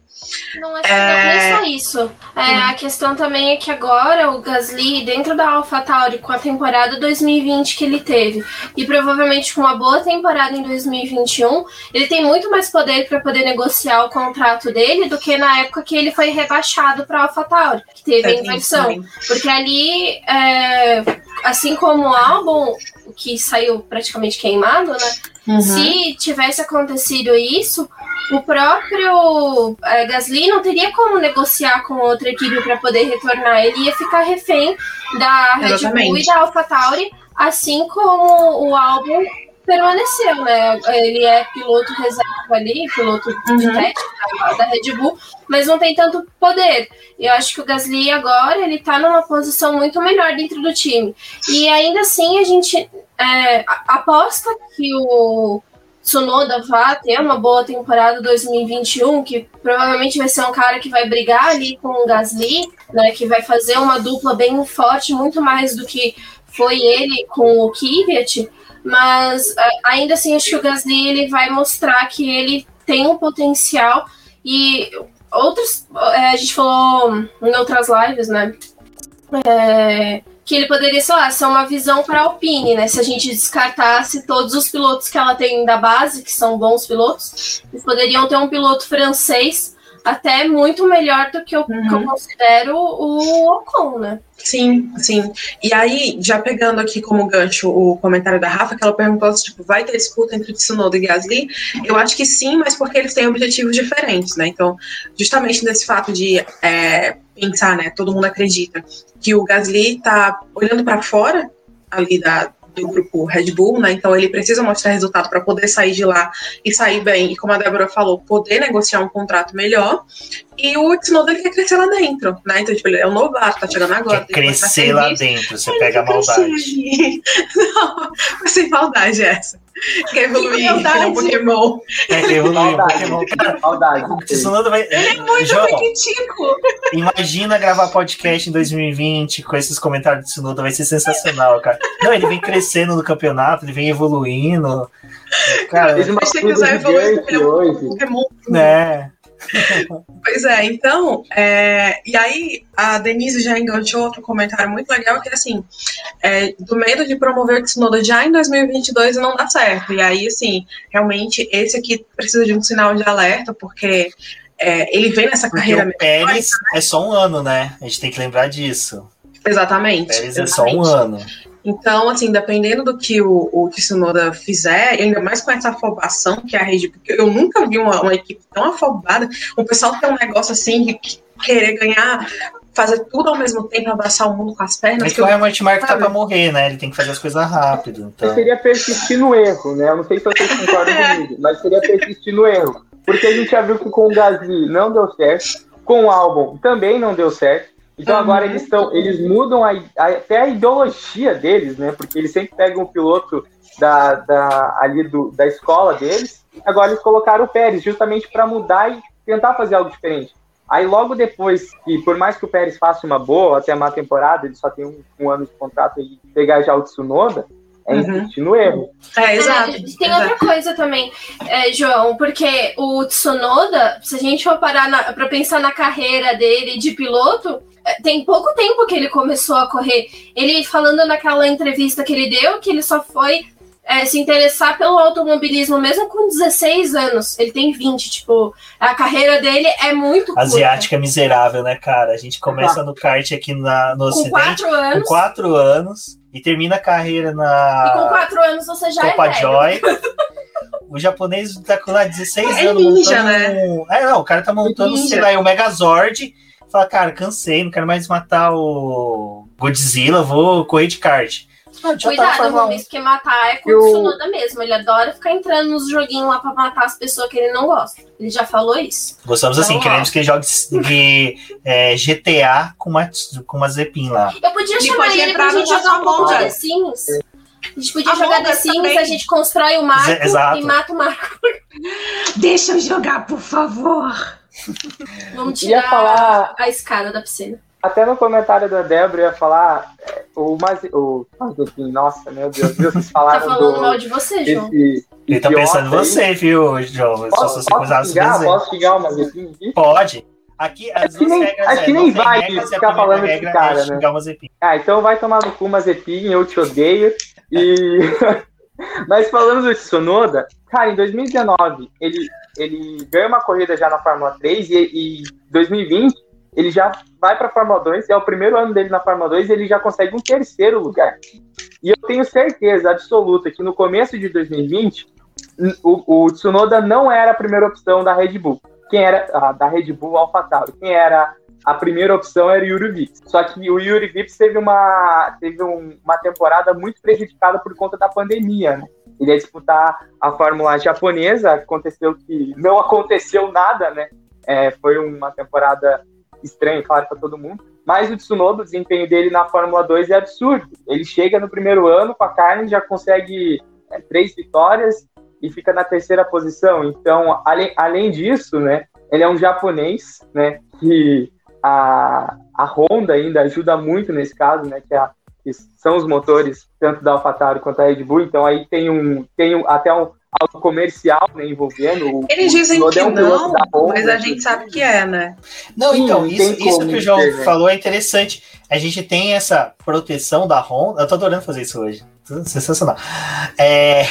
Speaker 2: Não é, é... não é só isso. É, hum. A questão também é que agora o Gasly, dentro da AlphaTauri, com a temporada 2020 que ele teve, e provavelmente com uma boa temporada em 2021, ele tem muito mais poder para poder negociar o contrato dele do que na época que ele foi rebaixado para a AlphaTauri, que teve a inversão. Porque ali, é, assim como o álbum, que saiu praticamente queimado, né? Uhum. Se tivesse acontecido isso, o próprio é, Gasly não teria como negociar com outra equipe para poder retornar. Ele ia ficar refém da Red. Bull e da AlphaTauri, assim como o álbum permaneceu, né? Ele é piloto reserva ali, piloto uhum. de teste da, da, Red Bull, mas não tem tanto poder. Eu acho que o Gasly agora ele tá numa posição muito melhor dentro do time. E ainda assim a gente é, aposta que o Tsunoda vá ter uma boa temporada 2021, que provavelmente vai ser um cara que vai brigar ali com o Gasly, né, que vai fazer uma dupla bem forte, muito mais do que foi ele com o Kvyat, mas ainda assim acho que o Gasly ele vai mostrar que ele tem um potencial e outros. é, a gente falou em outras lives, né? É, que ele poderia, lá, ser uma visão para a Alpine, né? Se a gente descartasse todos os pilotos que ela tem da base, que são bons pilotos, eles poderiam ter um piloto francês até muito melhor do que eu, que eu
Speaker 3: Uhum.
Speaker 2: considero o Ocon, né?
Speaker 3: Sim, sim. E aí, já pegando aqui como gancho o comentário da Rafa, que ela perguntou se tipo, vai ter disputa entre Tsunoda e Gasly, eu acho que sim, mas porque eles têm objetivos diferentes, né? Então, justamente nesse fato de é, pensar, né? Todo mundo acredita que o Gasly tá olhando para fora ali da, do grupo Red Bull, né? Então ele precisa mostrar resultado para poder sair de lá e sair bem. E como a Débora falou, poder negociar um contrato melhor. E o Tsunoda ele quer crescer lá dentro, né? Então, tipo, ele é um novato, tá chegando agora.
Speaker 1: Quer crescer lá
Speaker 3: serviço.
Speaker 1: dentro, você
Speaker 3: Ele
Speaker 1: pega a
Speaker 3: quer crescer
Speaker 1: maldade.
Speaker 3: Não, mas sem maldade essa. Quer evoluir, quer um Pokémon.
Speaker 1: É, que evoluiu um
Speaker 5: Maldade.
Speaker 1: Pokémon. Cara,
Speaker 5: Maldade.
Speaker 1: vai.
Speaker 4: Ele é muito
Speaker 1: João,
Speaker 4: pequitico.
Speaker 1: imagina gravar podcast em 2020 com esses comentários do Tsunoda, vai ser sensacional, cara. Não, ele vem crescendo no campeonato, ele vem evoluindo. Cara,
Speaker 5: uma
Speaker 3: Mas tem que usar evoluir ele é um. Pokémon.
Speaker 1: né?
Speaker 3: Pois é, então, é, e aí a Denise já enganchou outro comentário muito legal, que é assim, é, do medo de promover o Tsunoda já em 2022 e não dá certo. E aí, assim, realmente, esse aqui precisa de um sinal de alerta, porque é, ele vem nessa
Speaker 1: Porque
Speaker 3: carreira...
Speaker 1: o Pérez é só um ano, né? A gente tem que lembrar disso. O
Speaker 3: Exatamente.
Speaker 1: Pérez é só um
Speaker 3: exatamente.
Speaker 1: ano.
Speaker 3: Então, assim, dependendo do que o, o Tsunoda fizer, ainda mais com essa afobação que é a Red Bull, porque eu nunca vi uma, uma equipe tão afobada, o pessoal tem um negócio assim de que- querer ganhar, fazer tudo ao mesmo tempo, abraçar o mundo com as pernas.
Speaker 1: É que o Helmut Marko tá pra morrer, né? Ele tem que fazer as coisas rápido.
Speaker 5: Mas
Speaker 1: Então.
Speaker 5: seria persistir no erro, né? Eu não sei se vocês concordam comigo, mas seria persistir no erro. Porque a gente já viu que com o Gasly não deu certo, com o Albon também não deu certo. Então
Speaker 3: Uhum.
Speaker 5: agora eles estão, eles mudam a, a- até a ideologia deles, né? Porque eles sempre pegam o piloto da, da, ali do, da escola deles. Agora eles colocaram o Pérez justamente para mudar e tentar fazer algo diferente. Aí logo depois, que por mais que o Pérez faça uma boa, até uma temporada, ele só tem um, um ano de contrato e pegar já o Tsunoda, é
Speaker 3: Uhum.
Speaker 5: insistir no erro.
Speaker 3: É, exato.
Speaker 2: É, tem
Speaker 3: exato.
Speaker 2: outra coisa também, é, João, porque o Tsunoda, se a gente for parar na, pra pensar na carreira dele de piloto, tem pouco tempo que ele começou a correr. Ele falando naquela entrevista que ele deu, que ele só foi é, se interessar pelo automobilismo mesmo com 16 anos. Ele tem 20, tipo, a carreira dele é muito curta.
Speaker 1: Asiática miserável, né, cara? A gente começa no kart aqui na, no
Speaker 2: Com
Speaker 1: Ocidente
Speaker 2: 4
Speaker 1: com
Speaker 2: anos.
Speaker 1: 4 anos e termina a carreira
Speaker 2: E com
Speaker 1: na
Speaker 2: 4 anos você já
Speaker 1: Copa
Speaker 2: é.
Speaker 1: Joy. O japonês tá com lá 16
Speaker 3: É
Speaker 1: anos
Speaker 3: ninja,
Speaker 1: montando.
Speaker 3: né?
Speaker 1: um- É, não, o cara tá montando,
Speaker 3: Ninja.
Speaker 1: sei lá, o Megazord. Fala, cara, cansei, não quero mais matar o Godzilla, vou correr de kart. Ah, tá
Speaker 2: Cuidado,
Speaker 1: 1.
Speaker 2: Rubens, porque matar é com
Speaker 5: Eu-
Speaker 2: Tsunoda mesmo. Ele adora ficar entrando nos joguinhos lá pra matar as pessoas que ele não gosta. Ele já falou isso.
Speaker 1: Gostamos assim,
Speaker 2: Então,
Speaker 1: queremos que ele jogue de é, GTA com uma, com uma Zepin lá.
Speaker 2: Eu podia
Speaker 4: Ele
Speaker 2: chamar ele pra gente jogar um pouco de The. Sims. A gente podia
Speaker 4: Among
Speaker 2: jogar The Sims,
Speaker 4: também.
Speaker 2: a gente constrói o Marco
Speaker 1: Zé- exato.
Speaker 2: e mata o Marco.
Speaker 4: Deixa eu jogar, por favor.
Speaker 2: Vamos
Speaker 5: Ia
Speaker 2: tirar
Speaker 5: falar-
Speaker 2: a escada da piscina.
Speaker 5: Até no comentário da Débora eu ia falar é, o mais o Mazepin, nossa, meu Deus, vocês
Speaker 2: Tá falando
Speaker 5: do
Speaker 2: mal de você, João.
Speaker 5: esse
Speaker 1: Ele tá pensando em você, viu, João? Se
Speaker 5: Posso,
Speaker 1: você
Speaker 5: posso
Speaker 1: começasse a
Speaker 5: xingar? Posso xingar o Mazepin aqui?
Speaker 1: Pode. Aqui as
Speaker 5: que nem-
Speaker 1: regras
Speaker 5: acho
Speaker 1: é,
Speaker 5: que nem vai
Speaker 1: regras, a
Speaker 5: ficar falando desse
Speaker 1: regra
Speaker 5: cara,
Speaker 1: é
Speaker 5: né? Ah, então vai tomar no cu Mazepin, eu te odeio. E mas falando do Tsunoda, cara, em 2019 ele ele ganha uma corrida já na Fórmula 3 e, e 2020 ele já vai para a Fórmula 2, é o primeiro ano dele na Fórmula 2 e ele já consegue um terceiro lugar. E eu tenho certeza absoluta que no começo de 2020 o, o Tsunoda não era a primeira opção da Red Bull. Quem era a da Red Bull AlphaTauri? Quem era a primeira opção era o Yuri Vips. Só que o Yuri Vips teve uma teve um- uma temporada muito prejudicada por conta da pandemia, né? Ele ia disputar a Fórmula japonesa, aconteceu que não aconteceu nada, né? É, foi uma temporada estranha, claro, para todo mundo. Mas o Tsunoda, o desempenho dele na Fórmula 2 é absurdo. Ele chega no primeiro ano com a carne, já consegue é, três vitórias e fica na terceira posição. Então, além, além disso, né, ele é um japonês, né, que a, a Honda ainda ajuda muito nesse caso, né, que, é a- que são os motores tanto da AlphaTauri quanto da Red Bull. Então, aí tem um tem um, até um, algo comercial né, envolvendo. O,
Speaker 3: Eles dizem
Speaker 5: Tsunoda
Speaker 3: que
Speaker 5: é um
Speaker 3: não,
Speaker 5: da Honda,
Speaker 3: mas a gente sabe que é, né?
Speaker 1: Não,
Speaker 5: Sim,
Speaker 1: então, isso, isso que o João
Speaker 5: dizer, né?
Speaker 1: falou é interessante. A gente tem essa proteção da Honda. Eu tô adorando fazer isso hoje. Sensacional. É,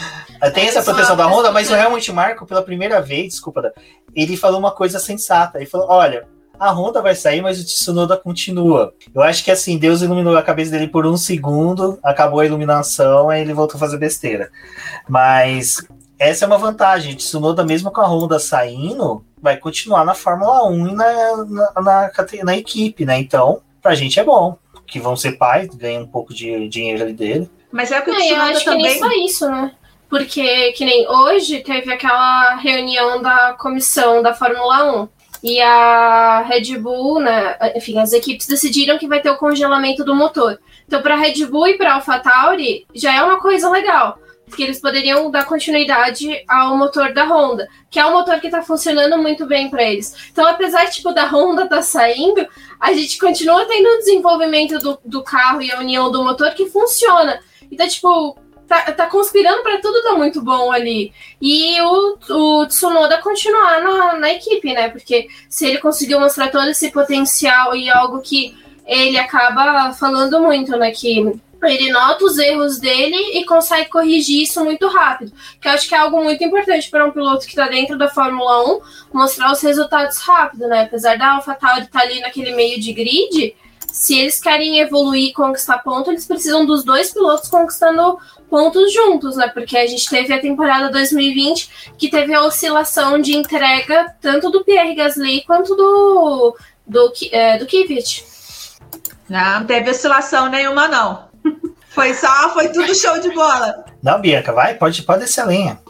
Speaker 1: tem essa proteção da Honda, mas o Helmut Marko, pela primeira vez, desculpa, ele falou uma coisa sensata. Ele falou: olha. A Honda vai sair, mas o Tsunoda continua. Eu acho que assim, Deus iluminou a cabeça dele por um segundo, acabou a iluminação, aí ele voltou a fazer besteira. Mas essa é uma vantagem. Tsunoda, mesmo com a Honda saindo, vai continuar na Fórmula 1 e na, na, na, na equipe, né? Então, pra gente é bom. Que vão ser pais, ganham um pouco de dinheiro ali dele.
Speaker 4: Mas é o que o
Speaker 2: É, eu
Speaker 4: Tsunoda
Speaker 2: acho que nem
Speaker 4: também.
Speaker 2: só isso, né? Porque, que nem hoje, teve aquela reunião da comissão da Fórmula 1. E a Red Bull, né? Enfim, as equipes decidiram que vai ter o congelamento do motor. Então, para Red Bull e para AlphaTauri, já é uma coisa legal. Porque eles poderiam dar continuidade ao motor da Honda, que é um motor que está funcionando muito bem para eles. Então, apesar tipo, da Honda estar tá saindo, a gente continua tendo o desenvolvimento do, do carro e a união do motor que funciona. Então, tipo, tá, tá conspirando para tudo dar muito bom ali. E o, o Tsunoda continuar na, na equipe, né? Porque se ele conseguiu mostrar todo esse potencial e algo que ele acaba falando muito, né? Que ele nota os erros dele e consegue corrigir isso muito rápido. Que eu acho que é algo muito importante para um piloto que está dentro da Fórmula 1 mostrar os resultados rápido, né? Apesar da AlphaTauri estar tá ali naquele meio de grid, se eles querem evoluir e conquistar ponto, eles precisam dos dois pilotos conquistando pontos juntos, né? Porque a gente teve a temporada 2020 que teve a oscilação de entrega tanto do Pierre Gasly quanto do do, é, do Kvyat.
Speaker 4: Não, não teve oscilação nenhuma, não. Foi só, foi tudo show de bola.
Speaker 1: Não, Bianca, vai, pode, pode descer a lenha.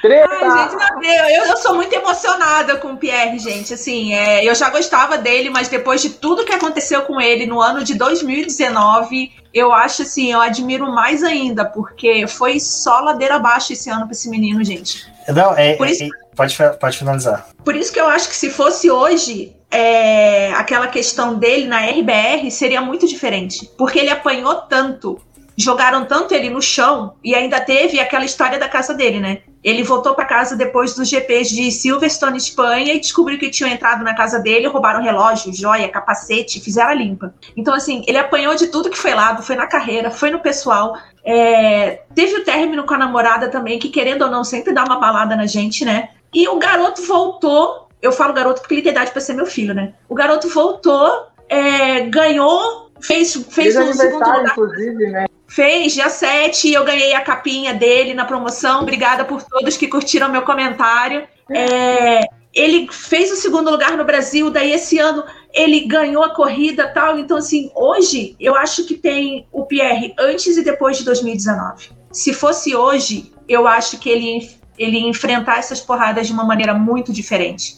Speaker 5: Treta!
Speaker 4: Ai, gente, eu, eu sou muito emocionada com o Pierre, gente. Assim, é, eu já gostava dele, mas depois de tudo que aconteceu com ele no ano de 2019, eu acho assim, eu admiro mais ainda, porque foi só ladeira abaixo esse ano para esse menino, gente.
Speaker 1: Não, é,
Speaker 4: Por isso-
Speaker 1: é- pode, pode finalizar.
Speaker 4: Por isso que eu acho que se fosse hoje, é, aquela questão dele na RBR seria muito diferente. Porque ele apanhou tanto, jogaram tanto ele no chão, e ainda teve aquela história da casa dele, né? Ele voltou para casa depois dos GPs de Silverstone, Espanha, e descobriu que tinham entrado na casa dele, roubaram relógio, joia, capacete, fizeram a limpa. Então, assim, ele apanhou de tudo que foi lado, foi na carreira, foi no pessoal. É, teve o término com a namorada também, que querendo ou não, sempre dá uma balada na gente, né? E o garoto voltou. Eu falo garoto porque ele tem idade para ser meu filho, né? O garoto voltou, é, ganhou, fez, fez
Speaker 5: Fez
Speaker 4: um segundo lugar.
Speaker 5: inclusive, né?
Speaker 4: Fez, dia 7, e eu ganhei a capinha dele na promoção. Obrigada por todos que curtiram meu comentário. É, ele fez o segundo lugar no Brasil, daí esse ano ele ganhou a corrida tal. Então, assim, hoje eu acho que tem o Pierre antes e depois de 2019. Se fosse hoje, eu acho que ele, ele ia enfrentar essas porradas de uma maneira muito diferente.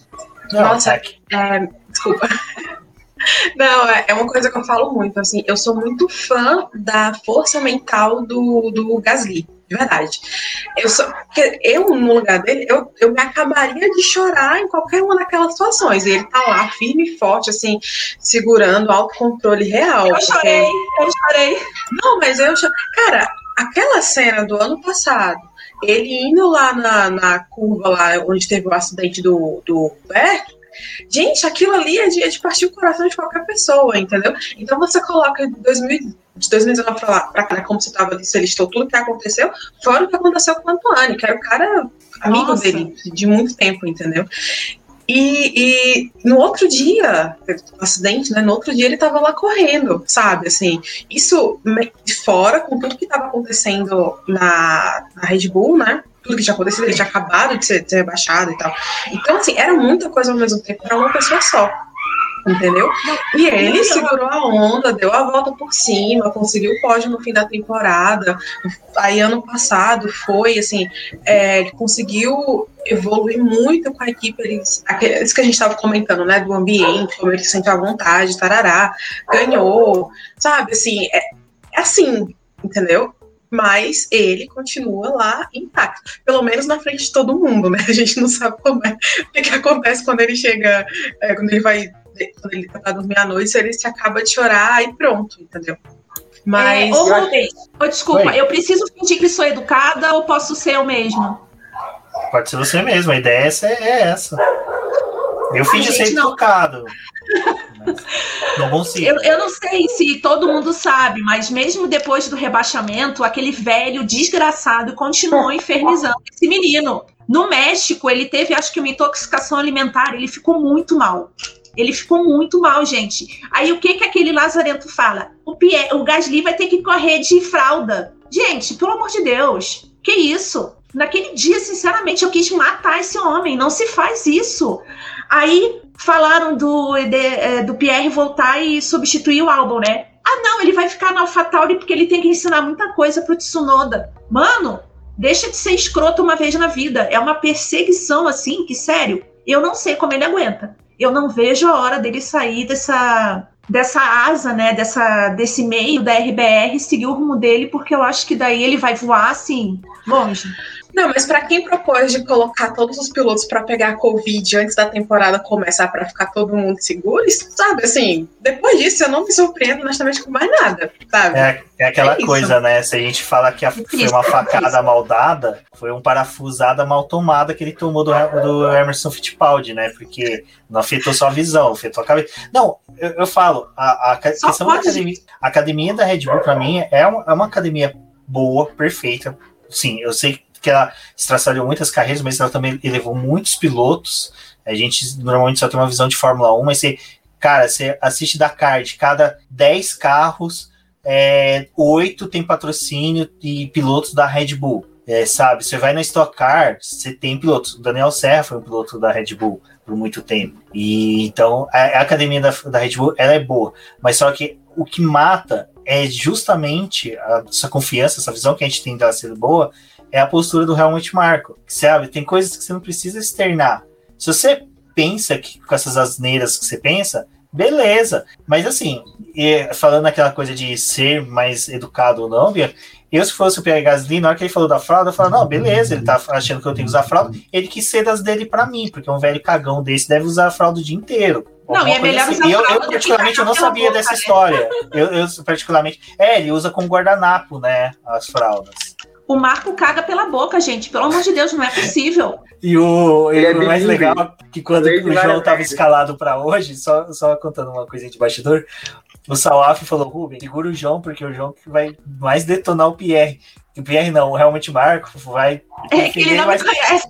Speaker 3: Nossa. É, desculpa. Não, é, é uma coisa que eu falo muito, assim, eu sou muito fã da força mental do, do Gasly, de verdade. Eu sou, porque eu, no lugar dele, eu, eu me acabaria de chorar em qualquer uma daquelas situações. E ele tá lá, firme e forte, assim, segurando autocontrole real.
Speaker 4: Eu
Speaker 3: porque-
Speaker 4: chorei, eu chorei.
Speaker 3: Não, mas eu. cho- Cara, aquela cena do ano passado, ele indo lá na, na curva lá onde teve o acidente do, do Roberto, gente, aquilo ali é de, é de partir o coração de qualquer pessoa, entendeu? Então você coloca de 2000 de 2019 pra lá, pra cá, né, como você tava ali, você listou tudo que aconteceu, fora o que aconteceu com o Antoine, que era o cara amigo
Speaker 4: Nossa.
Speaker 3: dele de muito tempo, entendeu? E, e no outro dia, o acidente, né? No outro dia ele tava lá correndo, sabe? Assim, isso de fora, com tudo que tava acontecendo na, na Red Bull, né? Tudo que tinha acontecido, ele tinha acabado de ser, de ser rebaixado e tal. Então, assim, era muita coisa ao mesmo tempo para uma pessoa só. Entendeu? E ele segurou a onda, deu a volta por cima, conseguiu o pódio no fim da temporada. Aí, ano passado, foi assim, é, ele conseguiu evoluir muito com a equipe. Eles, isso que a gente estava comentando, né? Do ambiente, como ele se sente à vontade, tarará, ganhou, sabe? Assim, é, é assim, entendeu? Mas ele continua lá intacto. Pelo menos na frente de todo mundo, né? A gente não sabe como é, o que, que acontece quando ele chega, é, quando ele vai, quando ele tá dormir à noite, ele se acaba de chorar e pronto, entendeu? Mas.
Speaker 4: É,
Speaker 3: acho-
Speaker 4: Rubens, ô, desculpa,
Speaker 1: Oi.
Speaker 4: eu preciso fingir que sou educada ou posso ser eu mesmo?
Speaker 1: Pode ser você mesmo, a ideia é é essa. Eu fingi ser
Speaker 4: não.
Speaker 1: educado. Não consigo.
Speaker 4: Eu, eu não sei se todo mundo sabe, mas mesmo depois do rebaixamento, aquele velho desgraçado continuou infernizando esse menino. No México, ele teve, acho que, uma intoxicação alimentar, ele ficou muito mal. Ele ficou muito mal, gente. Aí o que que aquele lazarento fala? O, Pierre, o Gasly vai ter que correr de fralda. Gente, pelo amor de Deus, que isso? Naquele dia, sinceramente, eu quis matar esse homem. Não se faz isso. Aí falaram do, de- eh, do Pierre voltar e substituir o álbum, né? Ah, não, ele vai ficar na AlphaTauri porque ele tem que ensinar muita coisa pro Tsunoda. Mano, deixa de ser escroto uma vez na vida. É uma perseguição assim que, sério, eu não sei como ele aguenta. Eu não vejo a hora dele sair dessa dessa asa, né, dessa desse meio da RBR, seguir o rumo dele, porque eu acho que daí ele vai voar assim, longe.
Speaker 3: Não, mas pra quem propôs de colocar todos os pilotos pra pegar a Covid antes da temporada começar pra ficar todo mundo seguro, isso, sabe, assim, depois disso eu não me surpreendo honestamente com mais nada, sabe?
Speaker 1: É, é aquela
Speaker 3: É
Speaker 1: coisa, né? Se a gente fala que a- foi uma facada mal dada, foi um parafusada mal tomada que ele tomou do, do Emerson Fittipaldi, né? Porque não afetou só a visão, afetou a cabeça. Não, eu, eu falo, a, a questão da academia, a academia da Red Bull, pra mim, é uma, é uma academia boa, perfeita. Sim, eu sei que ela estraçalhou muitas carreiras, mas ela também elevou muitos pilotos. A gente normalmente só tem uma visão de Fórmula 1, mas você, cara, você assiste Dakar, de cada 10 carros, é, oito tem patrocínio de pilotos da Red Bull. É, sabe, você vai na Stock Car, você tem pilotos. O Daniel Serra foi um piloto da Red Bull por muito tempo. E então a, a academia da, da Red Bull ela é boa, mas só que o que mata é justamente a- essa confiança, essa visão que a gente tem dela ser boa, é a postura do Helmut Marko. Sabe, tem coisas que você não precisa externar. Se você pensa que com essas asneiras que você pensa, beleza. Mas assim, falando aquela coisa de ser mais educado ou não, Bia, eu se fosse o Pierre Gasly, na hora que ele falou da fralda, eu falava, não, beleza, ele tá achando que eu tenho que usar fralda, ele quis ser das dele pra mim, porque um velho cagão desse deve usar a fralda o dia inteiro.
Speaker 4: Não, e é melhor
Speaker 1: assim.
Speaker 4: usar
Speaker 1: eu, eu, particularmente, eu não sabia
Speaker 4: boca,
Speaker 1: dessa
Speaker 4: né?
Speaker 1: história. Eu, eu, particularmente, é, ele usa com guardanapo, né, as fraldas.
Speaker 4: O Marco caga pela boca, gente. Pelo amor de Deus, não é possível.
Speaker 1: E o,
Speaker 5: Ele
Speaker 1: e
Speaker 5: é
Speaker 1: o mais legal que quando
Speaker 5: Desde
Speaker 1: o João estava
Speaker 5: vezes.
Speaker 1: escalado para hoje, só, só contando uma coisinha de bastidor, o Salaf falou: Rubem, segura o João, porque o João que vai mais detonar o Pierre. O Pierre não, o Helmut Marco vai.
Speaker 4: É que ele não me
Speaker 1: vai-
Speaker 4: conhece.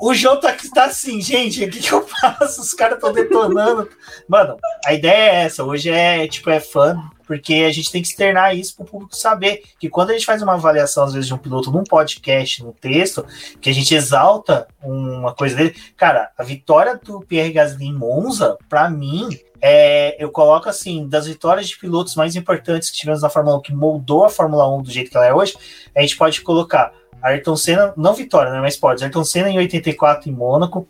Speaker 1: O João tá, tá assim, gente, o que, que eu faço? Os caras estão detonando. Mano, a ideia é essa. Hoje é tipo, é fã, porque a gente tem que externar isso pro público saber que quando a gente faz uma avaliação, às vezes, de um piloto num podcast, num texto, que a gente exalta uma coisa dele. Cara, a vitória do Pierre Gasly em Monza, pra mim, é, eu coloco assim, das vitórias de pilotos mais importantes que tivemos na Fórmula 1, que moldou a Fórmula 1 do jeito que ela é hoje, a gente pode colocar Ayrton Senna, não vitória, né, mas pode, Ayrton Senna em 84 em Mônaco,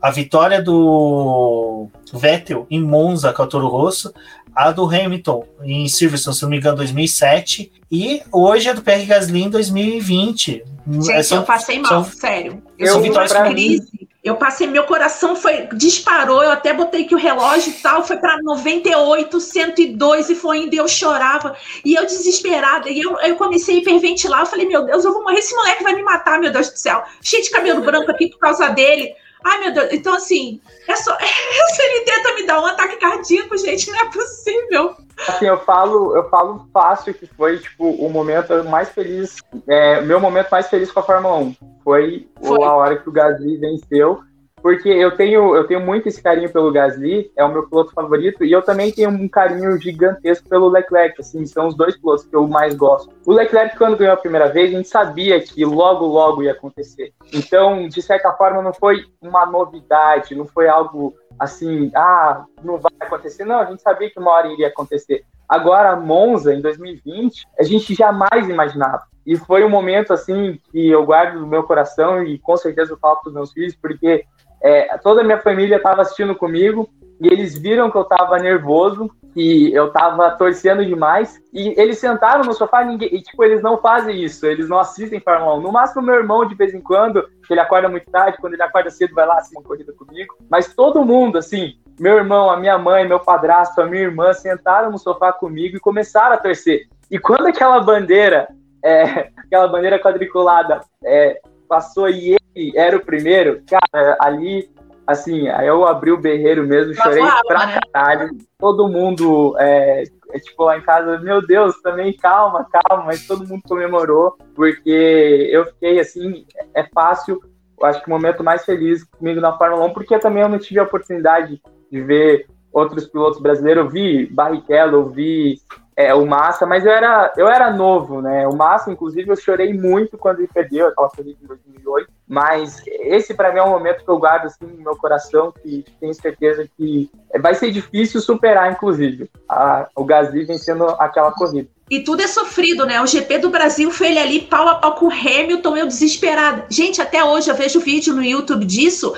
Speaker 1: a vitória do Vettel em Monza com a Toro Rosso, a do Hamilton em Silverstone, se não me engano, 2007, e hoje a do Pierre Gasly em 2020.
Speaker 4: Gente,
Speaker 1: São-
Speaker 4: eu passei mal,
Speaker 1: são-
Speaker 4: sério.
Speaker 5: Eu-
Speaker 4: sou
Speaker 1: vitórias
Speaker 5: pra
Speaker 4: crise. Eu passei, meu coração foi disparou. Eu até botei que o relógio e tal foi para 98, 102 e foi indo. E eu chorava e eu desesperada. E eu, eu comecei a hiperventilar. Eu falei, meu Deus, eu vou morrer. Esse moleque vai me matar, meu Deus do céu. Cheio de cabelo branco aqui por causa dele. Ai, meu Deus. Então, assim, é só. Se ele tenta me dar um ataque cardíaco, gente, não é possível.
Speaker 5: Assim, eu falo, eu falo fácil que foi, tipo, o momento mais feliz, é, meu momento mais feliz com a Fórmula 1. Foi,
Speaker 4: Foi.
Speaker 5: a hora que o Gasly venceu, porque eu tenho, eu tenho muito esse carinho pelo Gasly, é o meu piloto favorito, e eu também tenho um carinho gigantesco pelo Leclerc, assim, são os dois pilotos que eu mais gosto. O Leclerc, quando ganhou a primeira vez, a gente sabia que logo, logo ia acontecer. Então, de certa forma, não foi uma novidade, não foi algo assim, ah, não vai acontecer. Não, a gente sabia que uma hora iria acontecer. Agora, Monza, em 2020, a gente jamais imaginava. E foi um momento, assim, que eu guardo no meu coração e com certeza eu falo para os meus filhos, porque é, toda a minha família estava assistindo comigo e eles viram que eu estava nervoso, que eu estava torcendo demais. E eles sentaram no sofá ninguém, e, tipo, eles não fazem isso, eles não assistem Fórmula 1. No máximo, meu irmão, de vez em quando, que ele acorda muito tarde, quando ele acorda cedo, vai lá assistir uma corrida comigo. Mas todo mundo, assim, meu irmão, a minha mãe, meu padrasto, a minha irmã, sentaram no sofá comigo e começaram a torcer. E quando aquela bandeira, é, aquela bandeira quadriculada é, passou e ele era o primeiro, cara, ali, assim, aí eu abri o berreiro mesmo, chorei pra né? caralho. Todo mundo, é, é, tipo, lá em casa, meu Deus, também calma, calma, mas todo mundo comemorou, porque eu fiquei assim, é fácil, eu acho que o momento mais feliz comigo na Fórmula 1, porque também eu não tive a oportunidade de ver outros pilotos brasileiros, eu vi Barrichello, eu vi é, o Massa, mas eu era, eu era novo, né? O Massa, inclusive, eu chorei muito quando ele perdeu aquela corrida em 2008. Mas esse, para mim, é um momento que eu guardo assim, no meu coração, que tenho certeza que vai ser difícil superar, inclusive, a, o Gasly vencendo aquela corrida.
Speaker 4: E tudo é sofrido, né? O GP do Brasil foi ele ali pau a pau com o Hamilton, eu desesperada. Gente, até hoje eu vejo vídeo no YouTube disso.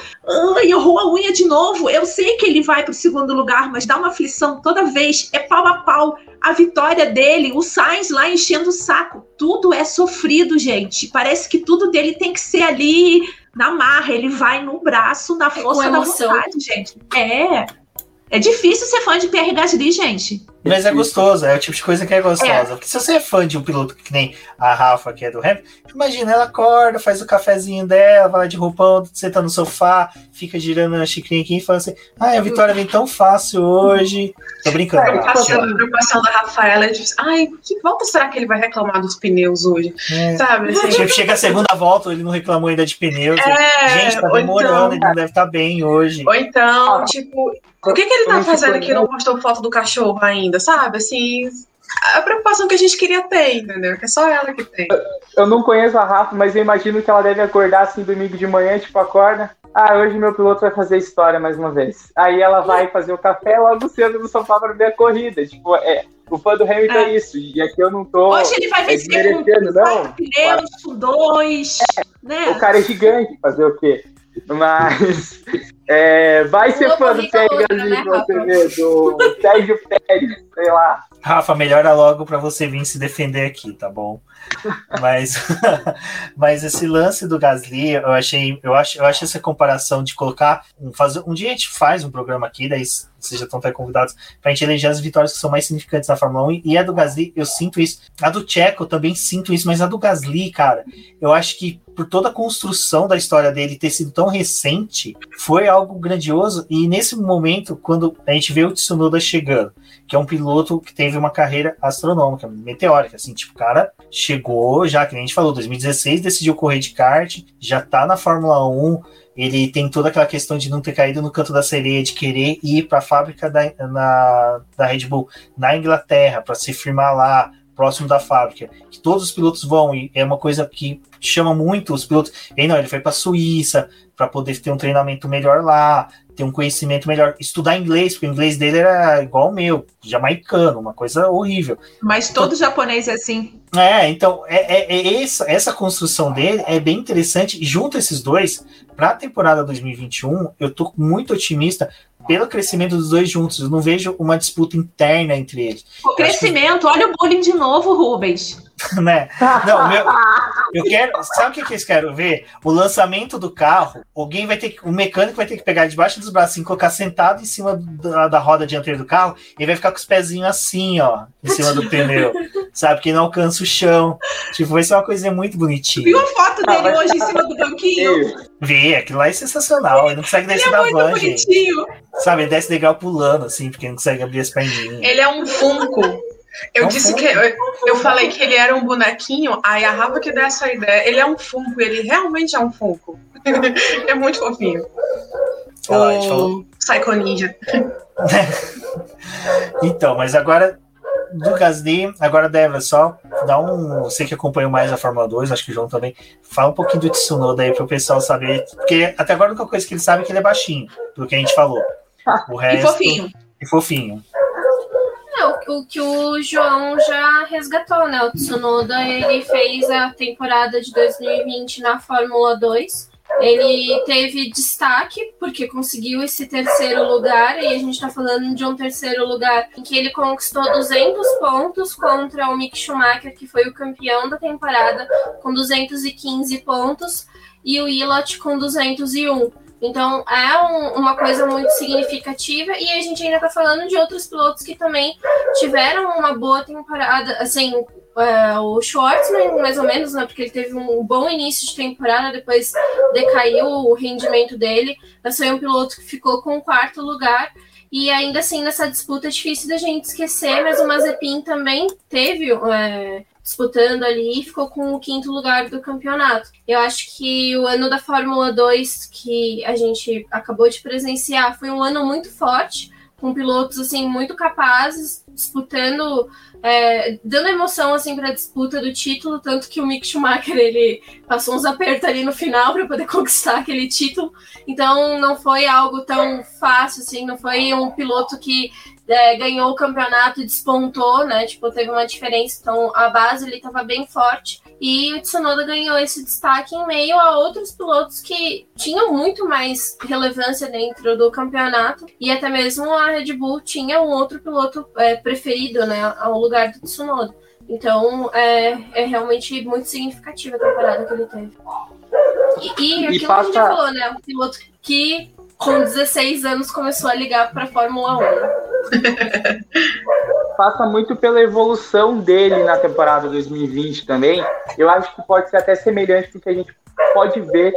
Speaker 4: Ai, errou a unha de novo. Eu sei que ele vai para o segundo lugar, mas dá uma aflição toda vez. É pau a pau. A vitória dele, o Sainz lá enchendo o saco. Tudo é sofrido, gente. Parece que tudo dele tem que ser ali na marra. Ele vai no braço, na força da vontade, gente. É. É difícil ser fã de Pierre Gasly, gente.
Speaker 1: Mas é gostoso, é o tipo de coisa que é gostosa. É. Porque se você é fã de um piloto que nem a Rafa, que é do Hamilton, imagina, ela acorda, faz o cafezinho dela, vai lá de roupão, senta no sofá, fica girando a xicrinha aqui e fala assim: ai, a vitória vem tão fácil hoje. Tô brincando.
Speaker 3: A preocupação, a preocupação da Rafaela é de, ai, que volta será que ele vai reclamar dos pneus hoje? É. Sabe?
Speaker 1: Assim? Tipo, chega a segunda volta, ele não reclamou ainda de pneus. É, Gente, tá demorando, então, ele não deve estar tá bem hoje.
Speaker 3: Ou então, tipo, o que, que ele tá fazendo que não postou foto do cachorro ainda, sabe? Assim, a preocupação que a gente queria ter, entendeu? Que é só ela que tem.
Speaker 5: Eu não conheço a Rafa, mas eu imagino que ela deve acordar assim domingo de manhã, tipo, acorda. Ah, hoje meu piloto vai fazer história mais uma vez. Aí ela vai fazer o café logo cedo no sofá para ver a corrida. Tipo, é, o fã do Hamilton é. é isso. E aqui eu não tô.
Speaker 4: Hoje ele vai vencer com não. pneus, dois. É, né?
Speaker 5: O cara é gigante, fazer o quê? Mas é, vai ser fã do Pegas né, você do Sérgio Pérez, sei lá.
Speaker 1: Rafa, melhora logo para você vir se defender aqui, tá bom? mas, mas esse lance do Gasly, eu achei, eu acho, eu acho essa comparação de colocar, um, fazer, um dia a gente faz um programa aqui, daí vocês já estão até convidados para a gente eleger as vitórias que são mais significantes na Fórmula 1 e a do Gasly, eu sinto isso. A do Checo eu também sinto isso, mas a do Gasly, cara, eu acho que por toda a construção da história dele ter sido tão recente, foi algo grandioso. E nesse momento, quando a gente vê o Tsunoda chegando, que é um piloto que teve uma carreira astronômica, meteórica, assim, tipo, o cara chegou já, que a gente falou, 2016 decidiu correr de kart, já tá na Fórmula 1, ele tem toda aquela questão de não ter caído no canto da sereia, de querer ir para a fábrica da, na, da Red Bull na Inglaterra para se firmar lá, próximo da fábrica, que todos os pilotos vão, e é uma coisa que chama muito os pilotos. E não, ele foi para a Suíça para poder ter um treinamento melhor lá, ter um conhecimento melhor, estudar inglês, porque o inglês dele era igual o meu, jamaicano, uma coisa horrível.
Speaker 4: Mas todo então, japonês é assim.
Speaker 1: É, então, é, é, é essa, essa construção dele é bem interessante. E junto esses dois, para a temporada 2021, eu tô muito otimista pelo crescimento dos dois juntos. Eu não vejo uma disputa interna entre eles.
Speaker 4: O crescimento, que... olha o bullying de novo, Rubens.
Speaker 1: né? Não, meu, eu quero. Sabe o que, que eles querem ver? O lançamento do carro. Alguém vai ter que. O mecânico vai ter que pegar debaixo dos braços, assim, colocar sentado em cima da, da roda dianteira do carro e vai ficar com os pezinhos assim, ó, em cima do pneu. Sabe? Que não alcança o chão. Tipo, vai ser uma coisa muito bonitinha.
Speaker 4: Viu a foto dele hoje em cima do banquinho?
Speaker 1: Vi, aquilo lá é sensacional. Ele não consegue descer é da van, bonitinho. gente. Sabe, ele desce legal pulando, assim, porque não consegue abrir as perninhas.
Speaker 3: Ele é um funko. Eu é um disse funko. que eu, eu, falei que ele era um bonequinho, aí a Rafa que deu essa ideia. Ele é um funko, ele realmente é um funko. é muito fofinho. Ah, o Psycho Ninja.
Speaker 1: então, mas agora do Gasly, agora deve só dar um. Você que acompanhou mais a Fórmula 2, acho que o João também, fala um pouquinho do Tsunoda aí para o pessoal saber. Porque até agora a única coisa que ele sabe é que ele é baixinho, pelo que a gente falou.
Speaker 4: O resto, e fofinho.
Speaker 1: E fofinho.
Speaker 2: É, o, o que o João já resgatou, né? O Tsunoda ele fez a temporada de 2020 na Fórmula 2 ele teve destaque porque conseguiu esse terceiro lugar, e a gente está falando de um terceiro lugar em que ele conquistou 200 pontos contra o Mick Schumacher, que foi o campeão da temporada, com 215 pontos, e o Ilott com 201. Então é um, uma coisa muito significativa e a gente ainda está falando de outros pilotos que também tiveram uma boa temporada, assim, é, o Schwartzman, mais ou menos, né? Porque ele teve um bom início de temporada, depois decaiu o rendimento dele. Mas foi um piloto que ficou com o quarto lugar. E ainda assim, nessa disputa é difícil da gente esquecer, mas o Mazepin também teve é, disputando ali e ficou com o quinto lugar do campeonato. Eu acho que o ano da Fórmula 2 que a gente acabou de presenciar foi um ano muito forte, com pilotos assim muito capazes, disputando é, dando emoção assim para a disputa do título, tanto que o Mick Schumacher ele passou uns apertos ali no final para poder conquistar aquele título. Então não foi algo tão fácil assim, não foi um piloto que é, ganhou o campeonato e despontou, né? Tipo, teve uma diferença. Então a base ele estava bem forte. E o Tsunoda ganhou esse destaque em meio a outros pilotos que tinham muito mais relevância dentro do campeonato. E até mesmo a Red Bull tinha um outro piloto é, preferido, né? Ao lugar do Tsunoda. Então é, é realmente muito significativa a temporada que ele teve. E, e aquilo passa... que a gente falou, né? Um piloto que com 16 anos começou a ligar para Fórmula 1.
Speaker 5: Passa muito pela evolução dele na temporada 2020 também. Eu acho que pode ser até semelhante o que a gente pode ver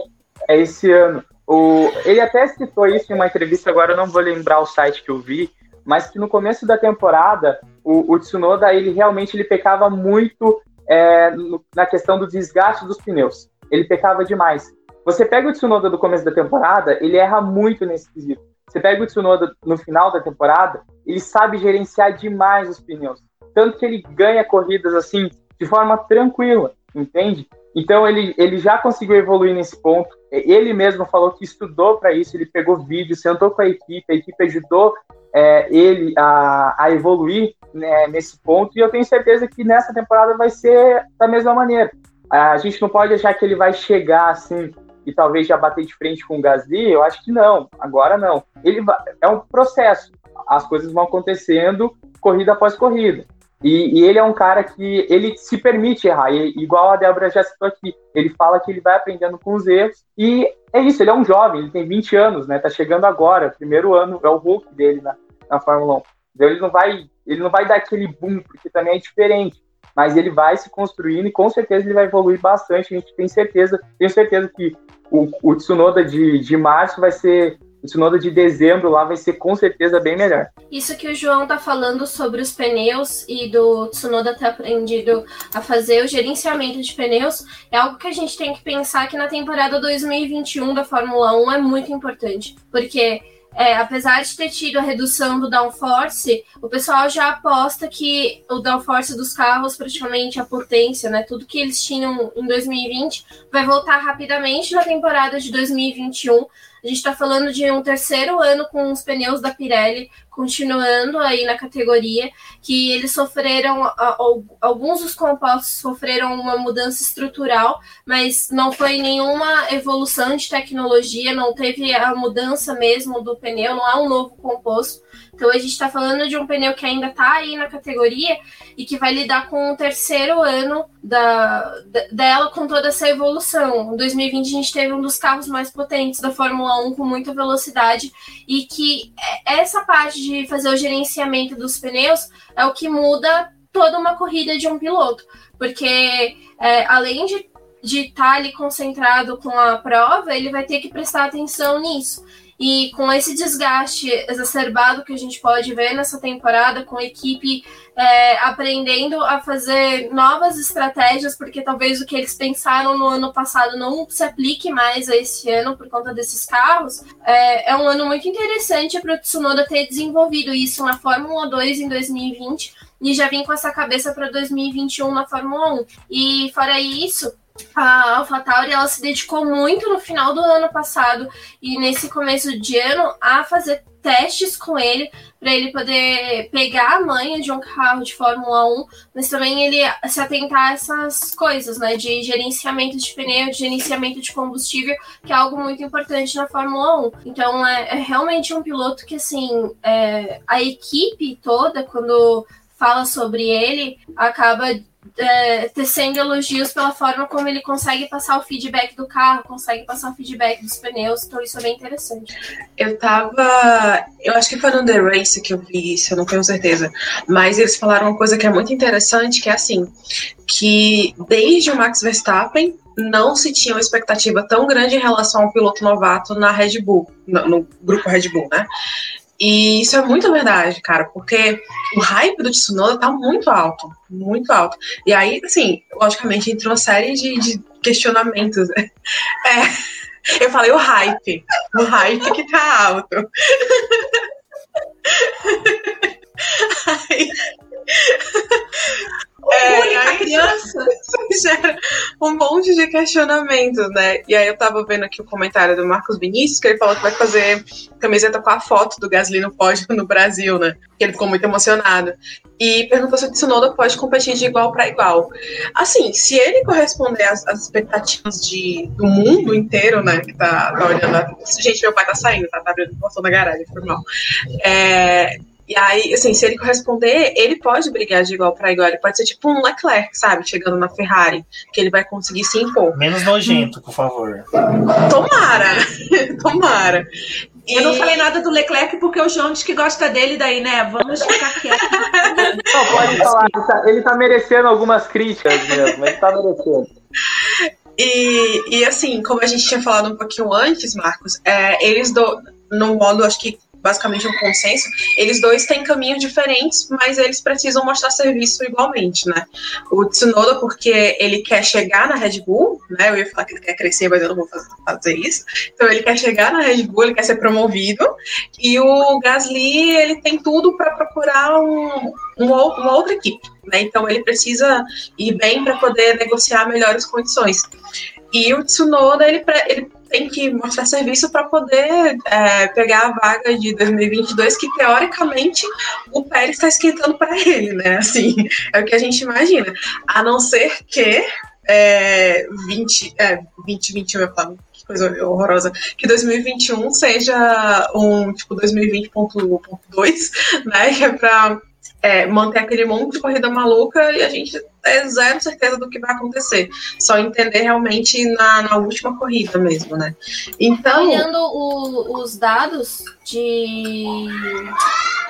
Speaker 5: esse ano. O, ele até citou isso em uma entrevista, agora eu não vou lembrar o site que eu vi, mas que no começo da temporada o, o Tsunoda ele realmente ele pecava muito é, na questão do desgaste dos pneus. Ele pecava demais. Você pega o Tsunoda do começo da temporada, ele erra muito nesse quesito. Você pega o Tsunoda no final da temporada, ele sabe gerenciar demais os pneus. Tanto que ele ganha corridas assim de forma tranquila, entende? Então ele, ele já conseguiu evoluir nesse ponto. Ele mesmo falou que estudou para isso, ele pegou vídeo, sentou com a equipe, a equipe ajudou é, ele a, a evoluir né, nesse ponto. E eu tenho certeza que nessa temporada vai ser da mesma maneira. A gente não pode achar que ele vai chegar assim e talvez já bater de frente com o Gasly, eu acho que não, agora não. Ele é um processo, as coisas vão acontecendo corrida após corrida. E, e, ele é um cara que ele se permite errar, e, igual a Débora já citou aqui. Ele fala que ele vai aprendendo com os erros, e é isso, ele é um jovem, ele tem 20 anos, né? Tá chegando agora, primeiro ano, é o Hulk dele na, na Fórmula 1. Então ele não vai, ele não vai dar aquele boom, porque também é diferente. Mas ele vai se construindo e com certeza ele vai evoluir bastante. A gente tem certeza, tenho certeza que o, o Tsunoda de, de março vai ser o Tsunoda de dezembro lá vai ser com certeza bem melhor.
Speaker 2: Isso que o João tá falando sobre os pneus e do Tsunoda ter aprendido a fazer o gerenciamento de pneus é algo que a gente tem que pensar que na temporada 2021 da Fórmula 1 é muito importante, porque é, apesar de ter tido a redução do downforce, o pessoal já aposta que o downforce dos carros, praticamente a potência, né, tudo que eles tinham em 2020, vai voltar rapidamente na temporada de 2021. A gente está falando de um terceiro ano com os pneus da Pirelli, continuando aí na categoria, que eles sofreram, alguns dos compostos sofreram uma mudança estrutural, mas não foi nenhuma evolução de tecnologia, não teve a mudança mesmo do pneu, não é um novo composto. Então a gente está falando de um pneu que ainda está aí na categoria e que vai lidar com o terceiro ano da, dela com toda essa evolução. Em 2020 a gente teve um dos carros mais potentes da Fórmula 1 com muita velocidade e que é, essa parte de fazer o gerenciamento dos pneus é o que muda toda uma corrida de um piloto, porque é, além de de estar tá ali concentrado com a prova, ele vai ter que prestar atenção nisso. E com esse desgaste exacerbado que a gente pode ver nessa temporada, com a equipe é, aprendendo a fazer novas estratégias, porque talvez o que eles pensaram no ano passado não se aplique mais a esse ano por conta desses carros, é, é um ano muito interessante para o Tsunoda ter desenvolvido isso na Fórmula 2 em 2020 e já vir com essa cabeça para 2021 na Fórmula 1. E fora isso, a AlphaTauri ela se dedicou muito no final do ano passado e nesse começo de ano a fazer testes com ele para ele poder pegar a manha de um carro de Fórmula 1, mas também ele se atentar a essas coisas, né, de gerenciamento de pneu, de gerenciamento de combustível, que é algo muito importante na Fórmula 1. Então é, é realmente um piloto que assim é, a equipe toda quando fala sobre ele acaba é, tecendo elogios pela forma como ele consegue passar o feedback do carro, consegue passar o feedback dos pneus, então isso é bem interessante.
Speaker 3: Eu tava. Eu acho que foi no The Race que eu vi isso, eu não tenho certeza. Mas eles falaram uma coisa que é muito interessante, que é assim, que desde o Max Verstappen não se tinha uma expectativa tão grande em relação ao piloto novato na Red Bull, no, no grupo Red Bull, né? E isso é muito verdade, cara, porque o hype do Tsunoda tá muito alto, muito alto. E aí, assim, logicamente, entra uma série de, de questionamentos. Né? É, eu falei o hype, o hype que tá alto. Aí,
Speaker 4: é, aí, criança.
Speaker 3: gera um monte de questionamentos, né? E aí eu tava vendo aqui o comentário do Marcos Vinícius, que ele falou que vai fazer camiseta com a foto do Gasly no pódio no Brasil, né? Que ele ficou muito emocionado. E perguntou se o Tsunoda pode competir de igual para igual. Assim, se ele corresponder às, às, expectativas de, do mundo inteiro, né? Que tá, tá olhando. A... Gente, meu pai tá saindo, tá? Tá abrindo o portão da garagem, foi mal. É, e aí, assim, se ele corresponder, ele pode brigar de igual para igual. Ele pode ser tipo um Leclerc, sabe? Chegando na Ferrari, que ele vai conseguir se impor.
Speaker 1: Menos nojento, por favor.
Speaker 3: Tomara! Tomara.
Speaker 4: E... Eu não falei nada do Leclerc porque o Jones que gosta dele daí, né? Vamos ficar quietos.
Speaker 5: Não, pode falar. Ele tá, ele tá merecendo algumas críticas mesmo. Ele tá merecendo.
Speaker 3: E, e assim, como a gente tinha falado um pouquinho antes, Marcos, é, eles do, no modo, acho que basicamente um consenso, eles dois têm caminhos diferentes, mas eles precisam mostrar serviço igualmente, né? O Tsunoda, porque ele quer chegar na Red Bull, né? Eu ia falar que ele quer crescer, mas eu não vou fazer isso. Então ele quer chegar na Red Bull, ele quer ser promovido, e o Gasly, ele tem tudo para procurar um, um, uma outra equipe, né? Então ele precisa ir bem para poder negociar melhores condições. E o Tsunoda, ele, ele tem que mostrar serviço para poder é, pegar a vaga de 2022, que teoricamente o Pérez está esquentando para ele, né? Assim, é o que a gente imagina. A não ser que é, 20, é, 2021, eu falo, que coisa horrorosa, que 2021 seja um tipo 2020.2, né? Que é para é, manter aquele monte de corrida maluca e a gente é zero certeza do que vai acontecer. Só entender realmente na, na última corrida mesmo, né? Então.
Speaker 2: Olhando o, os dados de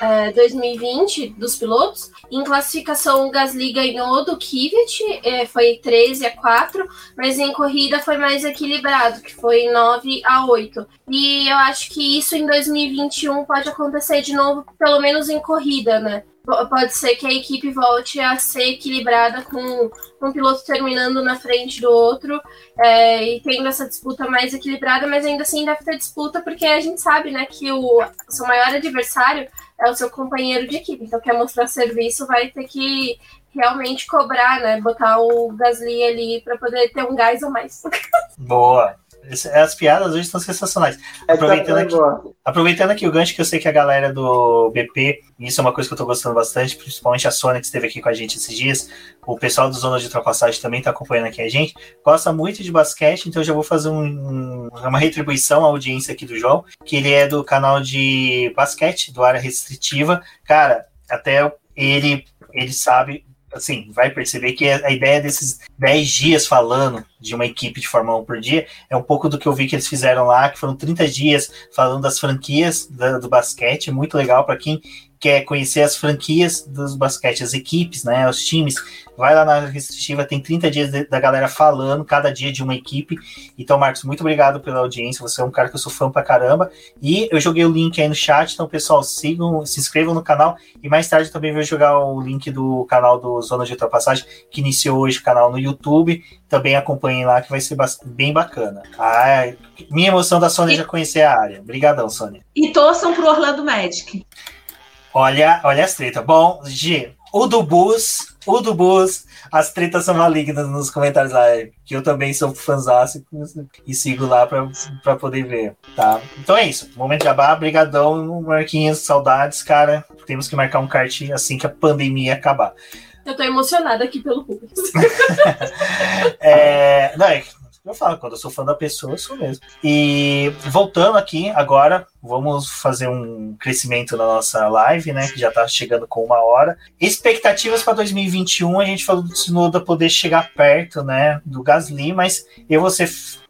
Speaker 2: é, 2020 dos pilotos, em classificação Gasly ganhou do Kvyat, é, foi 13 a 4, mas em corrida foi mais equilibrado, que foi 9 a 8. E eu acho que isso em 2021 pode acontecer de novo, pelo menos em corrida, né? pode ser que a equipe volte a ser equilibrada com um piloto terminando na frente do outro é, e tendo essa disputa mais equilibrada, mas ainda assim deve ter disputa porque a gente sabe né, que o seu maior adversário é o seu companheiro de equipe, então quer mostrar serviço vai ter que realmente cobrar, né, botar o Gasly ali para poder ter um gás a mais.
Speaker 1: Boa. As piadas hoje estão sensacionais. Aproveitando aqui, aproveitando aqui o gancho que eu sei que a galera do BP, isso é uma coisa que eu tô gostando bastante, principalmente a Sônia que esteve aqui com a gente esses dias, o pessoal do Zona de Ultrapassagem também tá acompanhando aqui a gente, gosta muito de basquete, então eu já vou fazer um, uma retribuição à audiência aqui do João, que ele é do canal de basquete, do área restritiva. Cara, até ele, ele sabe assim, vai perceber que a ideia desses 10 dias falando de uma equipe de Fórmula 1 por dia é um pouco do que eu vi que eles fizeram lá, que foram 30 dias falando das franquias do, do basquete, muito legal para quem quer conhecer as franquias dos basquete, as equipes, né, os times, vai lá na restritiva, tem 30 dias de, da galera falando, cada dia de uma equipe. Então, Marcos, muito obrigado pela audiência, você é um cara que eu sou fã pra caramba. E eu joguei o link aí no chat, então, pessoal, sigam, se inscrevam no canal. E mais tarde também vou jogar o link do canal do Zona de Ultrapassagem, que iniciou hoje o canal no YouTube. Também acompanhem lá, que vai ser bem bacana. Ah, minha emoção da Sônia e... já conhecer a área. Obrigadão, Sônia.
Speaker 4: E torçam pro Orlando Magic.
Speaker 1: Olha, olha as tretas. Bom, G, o do Bus, o do Bus, as tretas são malignas nos comentários lá, que eu também sou fãzaço e sigo lá para poder ver, tá? Então é isso, momento de abar, brigadão, Marquinhos, saudades, cara. Temos que marcar um kart assim que a pandemia acabar.
Speaker 2: Eu tô emocionada aqui pelo público.
Speaker 1: é, não, é, Eu falo, quando eu sou fã da pessoa, eu sou mesmo. E voltando aqui agora, vamos fazer um crescimento na nossa live, né? Que já tá chegando com uma hora. Expectativas para 2021, a gente falou do Tsunoda poder chegar perto, né? Do Gasly, mas eu vou ser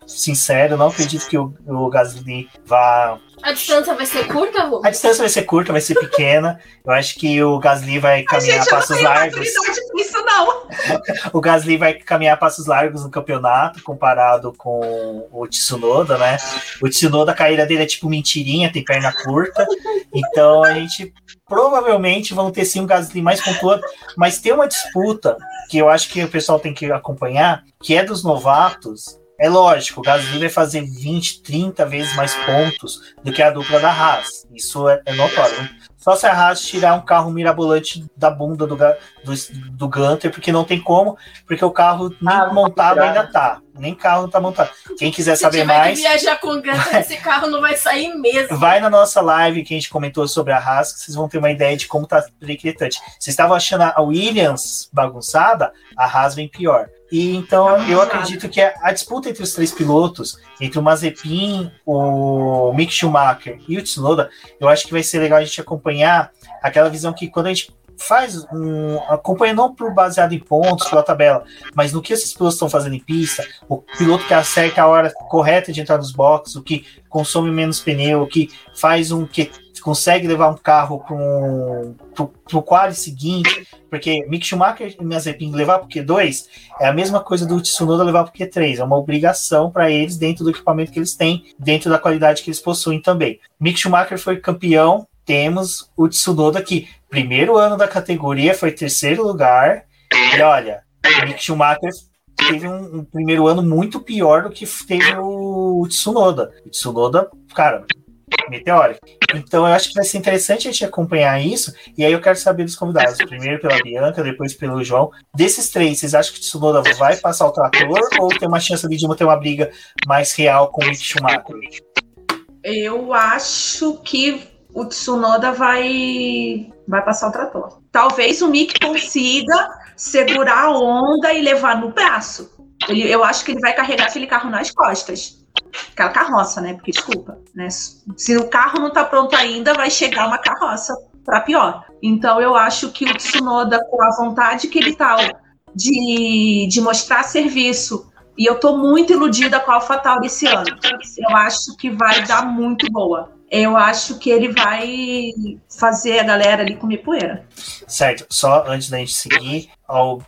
Speaker 1: sincero, não acredito que o, o Gasly vá
Speaker 2: a distância vai ser curta, Rubens?
Speaker 1: A distância vai ser curta, vai ser pequena. Eu acho que o Gasly vai caminhar
Speaker 4: gente,
Speaker 1: passos largos.
Speaker 4: Isso não.
Speaker 1: o Gasly vai caminhar passos largos no campeonato, comparado com o Tsunoda, né? O Tsunoda, a carreira dele é tipo mentirinha, tem perna curta. Então a gente provavelmente vão ter sim um Gasly mais pontuado, mas tem uma disputa que eu acho que o pessoal tem que acompanhar, que é dos novatos, é lógico, o Gasly vai fazer 20, 30 vezes mais pontos do que a dupla da Haas. Isso é, é notório. Só se a Haas tirar um carro mirabolante da bunda do, do, do Gunter, porque não tem como, porque o carro nem ah, montado ainda tá. Nem carro tá montado. Quem quiser se saber mais.
Speaker 2: Se viajar com o Gunter, esse carro não vai sair mesmo.
Speaker 1: Vai na nossa live que a gente comentou sobre a Haas, que vocês vão ter uma ideia de como tá inquietante. Vocês estavam achando a Williams bagunçada, a Haas vem pior. E então eu acredito que a disputa entre os três pilotos, entre o Mazepin, o Mick Schumacher e o Tsunoda, eu acho que vai ser legal a gente acompanhar aquela visão que quando a gente faz um. acompanha não por baseado em pontos, pela tabela, mas no que esses pilotos estão fazendo em pista, o piloto que acerta a hora correta de entrar nos boxes, o que consome menos pneu, o que faz um que consegue levar um carro para o quadro seguinte, porque Mick Schumacher e Mazepin levar para o Q2 é a mesma coisa do Tsunoda levar para o Q3, é uma obrigação para eles dentro do equipamento que eles têm, dentro da qualidade que eles possuem também. Mick Schumacher foi campeão, temos o Tsunoda que primeiro ano da categoria foi terceiro lugar, e olha, Mick Schumacher teve um, um, primeiro ano muito pior do que teve o Tsunoda. O Tsunoda, cara, meteórico. Então eu acho que vai ser interessante a gente acompanhar isso. E aí eu quero saber dos convidados. Primeiro pela Bianca, depois pelo João. Desses três, vocês acham que o Tsunoda vai passar o trator ou tem uma chance de ter uma briga mais real com o Mick Schumacher?
Speaker 4: Eu acho que o Tsunoda vai, vai passar o trator. Talvez o Mick consiga segurar a onda e levar no braço. Ele, eu acho que ele vai carregar aquele carro nas costas aquela carroça, né? Porque, desculpa, né? Se o carro não tá pronto ainda, vai chegar uma carroça para pior. Então, eu acho que o Tsunoda, com a vontade que ele tá de, de mostrar serviço, e eu tô muito iludida com a AlphaTauri esse ano. Eu acho que vai dar muito boa. Eu acho que ele vai fazer a galera ali comer poeira.
Speaker 1: Certo, só antes da gente seguir,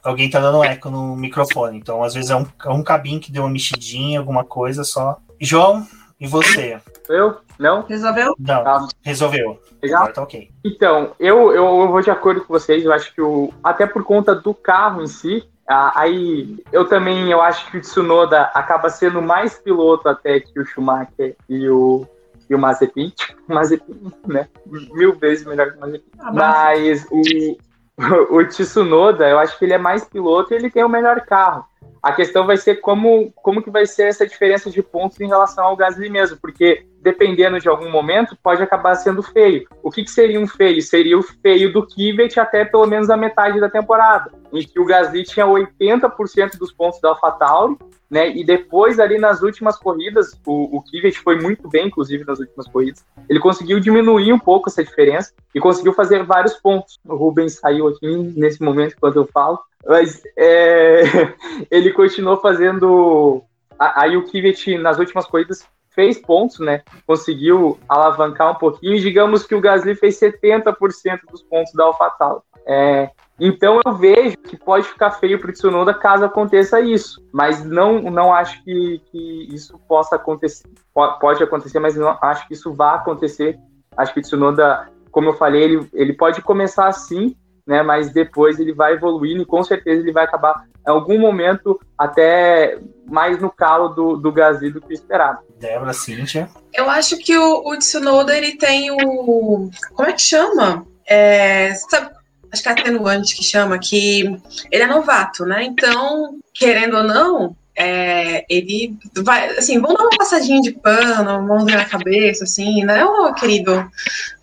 Speaker 1: alguém tá dando eco no microfone. Então, às vezes é um, é um cabinho que deu uma mexidinha, alguma coisa só. João, e você?
Speaker 5: Eu? Não?
Speaker 4: Resolveu?
Speaker 1: Não, tá. resolveu.
Speaker 5: Legal?
Speaker 1: Tá ok.
Speaker 5: Então, eu, eu, vou de acordo com vocês, eu acho que o. Até por conta do carro em si, aí eu também eu acho que o Tsunoda acaba sendo mais piloto até que o Schumacher e o, e o Mazepin. Mazepin, né? Mil vezes melhor que o Mazepin. Ah, mas o, o Tsunoda, eu acho que ele é mais piloto e ele tem o melhor carro. A questão vai ser como, como que vai ser essa diferença de pontos em relação ao Gasly mesmo, porque dependendo de algum momento, pode acabar sendo feio. O que, que seria um feio? Seria o feio do Kivet até pelo menos a metade da temporada, em que o Gasly tinha 80% dos pontos da AlphaTauri né? E depois, ali nas últimas corridas, o, o Kivet foi muito bem, inclusive nas últimas corridas. Ele conseguiu diminuir um pouco essa diferença e conseguiu fazer vários pontos. O Rubens saiu aqui nesse momento enquanto eu falo, mas é, ele continuou fazendo. Aí o Kivet, nas últimas corridas, fez pontos, né? Conseguiu alavancar um pouquinho. Digamos que o Gasly fez 70% dos pontos da AlphaTauri. É, então eu vejo que pode ficar feio para o Tsunoda caso aconteça isso, mas não, não acho que, que isso possa acontecer. Pode acontecer, mas não acho que isso vá acontecer. Acho que o Tsunoda, como eu falei, ele, ele pode começar assim, né? Mas depois ele vai evoluindo e com certeza ele vai acabar em algum momento até mais no calo do, do Gasly do que esperado.
Speaker 1: Débora, Cíntia.
Speaker 3: Eu acho que o, o Tsunoda ele tem o. Como é que chama? É, sabe, acho que é atenuante que chama, que ele é novato, né? Então, querendo ou não, é, ele vai, assim, vamos dar uma passadinha de pano, mão na cabeça, assim, né? Ô, oh, querido,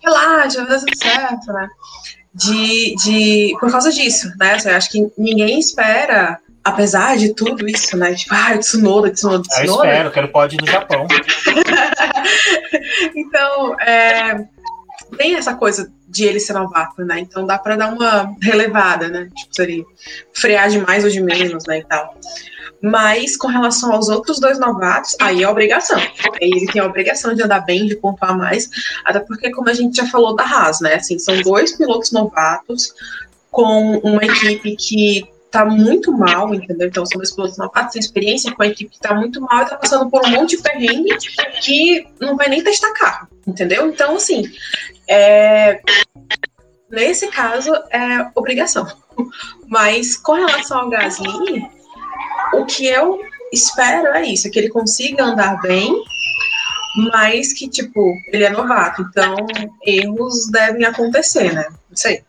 Speaker 3: relaxa, vai dar tudo certo, né? De, de, por causa disso, né? Assim, eu acho que ninguém espera apesar de tudo isso, né? Tipo, ah, Tsunoda, Tsunoda,
Speaker 1: Eu
Speaker 3: Tsunoda.
Speaker 1: espero, quero pode ir no Japão.
Speaker 3: então, é, tem essa coisa de ele ser novato, né? Então dá pra dar uma relevada, né? Tipo, seria frear de mais ou de menos, né? E tal. Mas com relação aos outros dois novatos, aí é obrigação. Ele tem a obrigação de andar bem, de pontuar mais. Até porque, como a gente já falou da Haas, né? Assim, são dois pilotos novatos com uma equipe que tá muito mal, entendeu? Então são dois pilotos novatos sem experiência, com a equipe que tá muito mal e tá passando por um monte de perrengue que não vai nem testar carro, entendeu? Então, assim, é, nesse caso é obrigação. Mas com relação ao Gasly, o que eu espero é isso, que ele consiga andar bem, mas que, tipo, ele é novato, então erros devem acontecer, né? Não sei.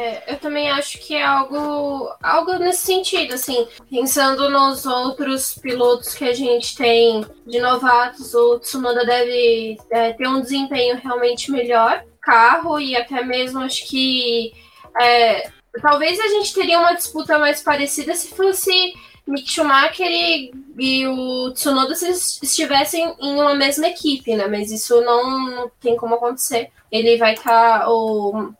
Speaker 2: É, eu também acho que é algo, algo nesse sentido, assim, pensando nos outros pilotos que a gente tem de novatos, o Tsunoda deve é, ter um desempenho realmente melhor, carro e até mesmo acho que é, talvez a gente teria uma disputa mais parecida se fosse Mick Schumacher e, e o Tsunoda se estivessem em uma mesma equipe, né? Mas isso não, tem como acontecer. Ele vai estar. Tá, o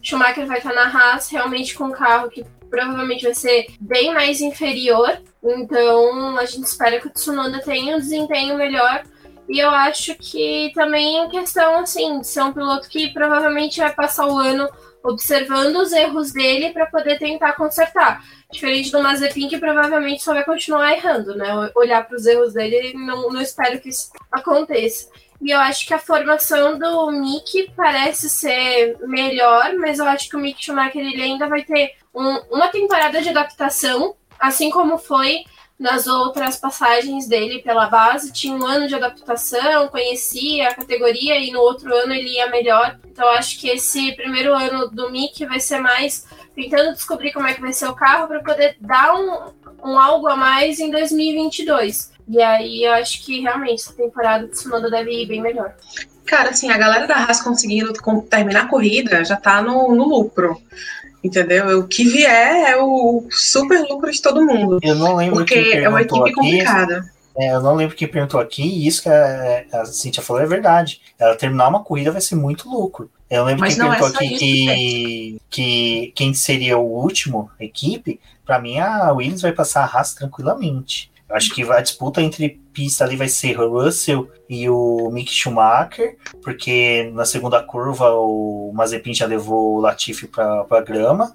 Speaker 2: Schumacher vai estar tá na Haas realmente com um carro que provavelmente vai ser bem mais inferior. Então a gente espera que o Tsunoda tenha um desempenho melhor. E eu acho que também questão assim, de ser um piloto que provavelmente vai passar o ano observando os erros dele para poder tentar consertar. Diferente do Mazepin, que provavelmente só vai continuar errando, né? Olhar para os erros dele, não, não espero que isso aconteça. E eu acho que a formação do Mick parece ser melhor, mas eu acho que o Mick Schumacher ele ainda vai ter um, uma temporada de adaptação, assim como foi nas outras passagens dele pela base, tinha um ano de adaptação, conhecia a categoria e no outro ano ele ia melhor. Então acho que esse primeiro ano do Mick vai ser mais tentando descobrir como é que vai ser o carro para poder dar um, um algo a mais em 2022. E aí eu acho que realmente essa temporada do Tsunoda deve ir bem melhor.
Speaker 3: Cara, assim, a galera da Haas conseguindo terminar a corrida já tá no, no lucro. Entendeu? O que vier é o super lucro de todo mundo.
Speaker 1: Eu não lembro
Speaker 3: Porque é uma equipe
Speaker 1: aqui,
Speaker 3: complicada.
Speaker 1: É, eu não lembro quem perguntou aqui, e isso que a, a Cintia falou é verdade. Ela terminar uma corrida vai ser muito lucro. Eu lembro
Speaker 4: Mas
Speaker 1: quem
Speaker 4: é
Speaker 1: perguntou
Speaker 4: só
Speaker 1: aqui
Speaker 4: isso,
Speaker 1: que, que quem seria o último equipe. Para mim, a Williams vai passar a Haas tranquilamente. Eu acho que a disputa entre pista ali vai ser o Russell e o Mick Schumacher, porque na segunda curva o Mazepin já levou o Latifi para a grama,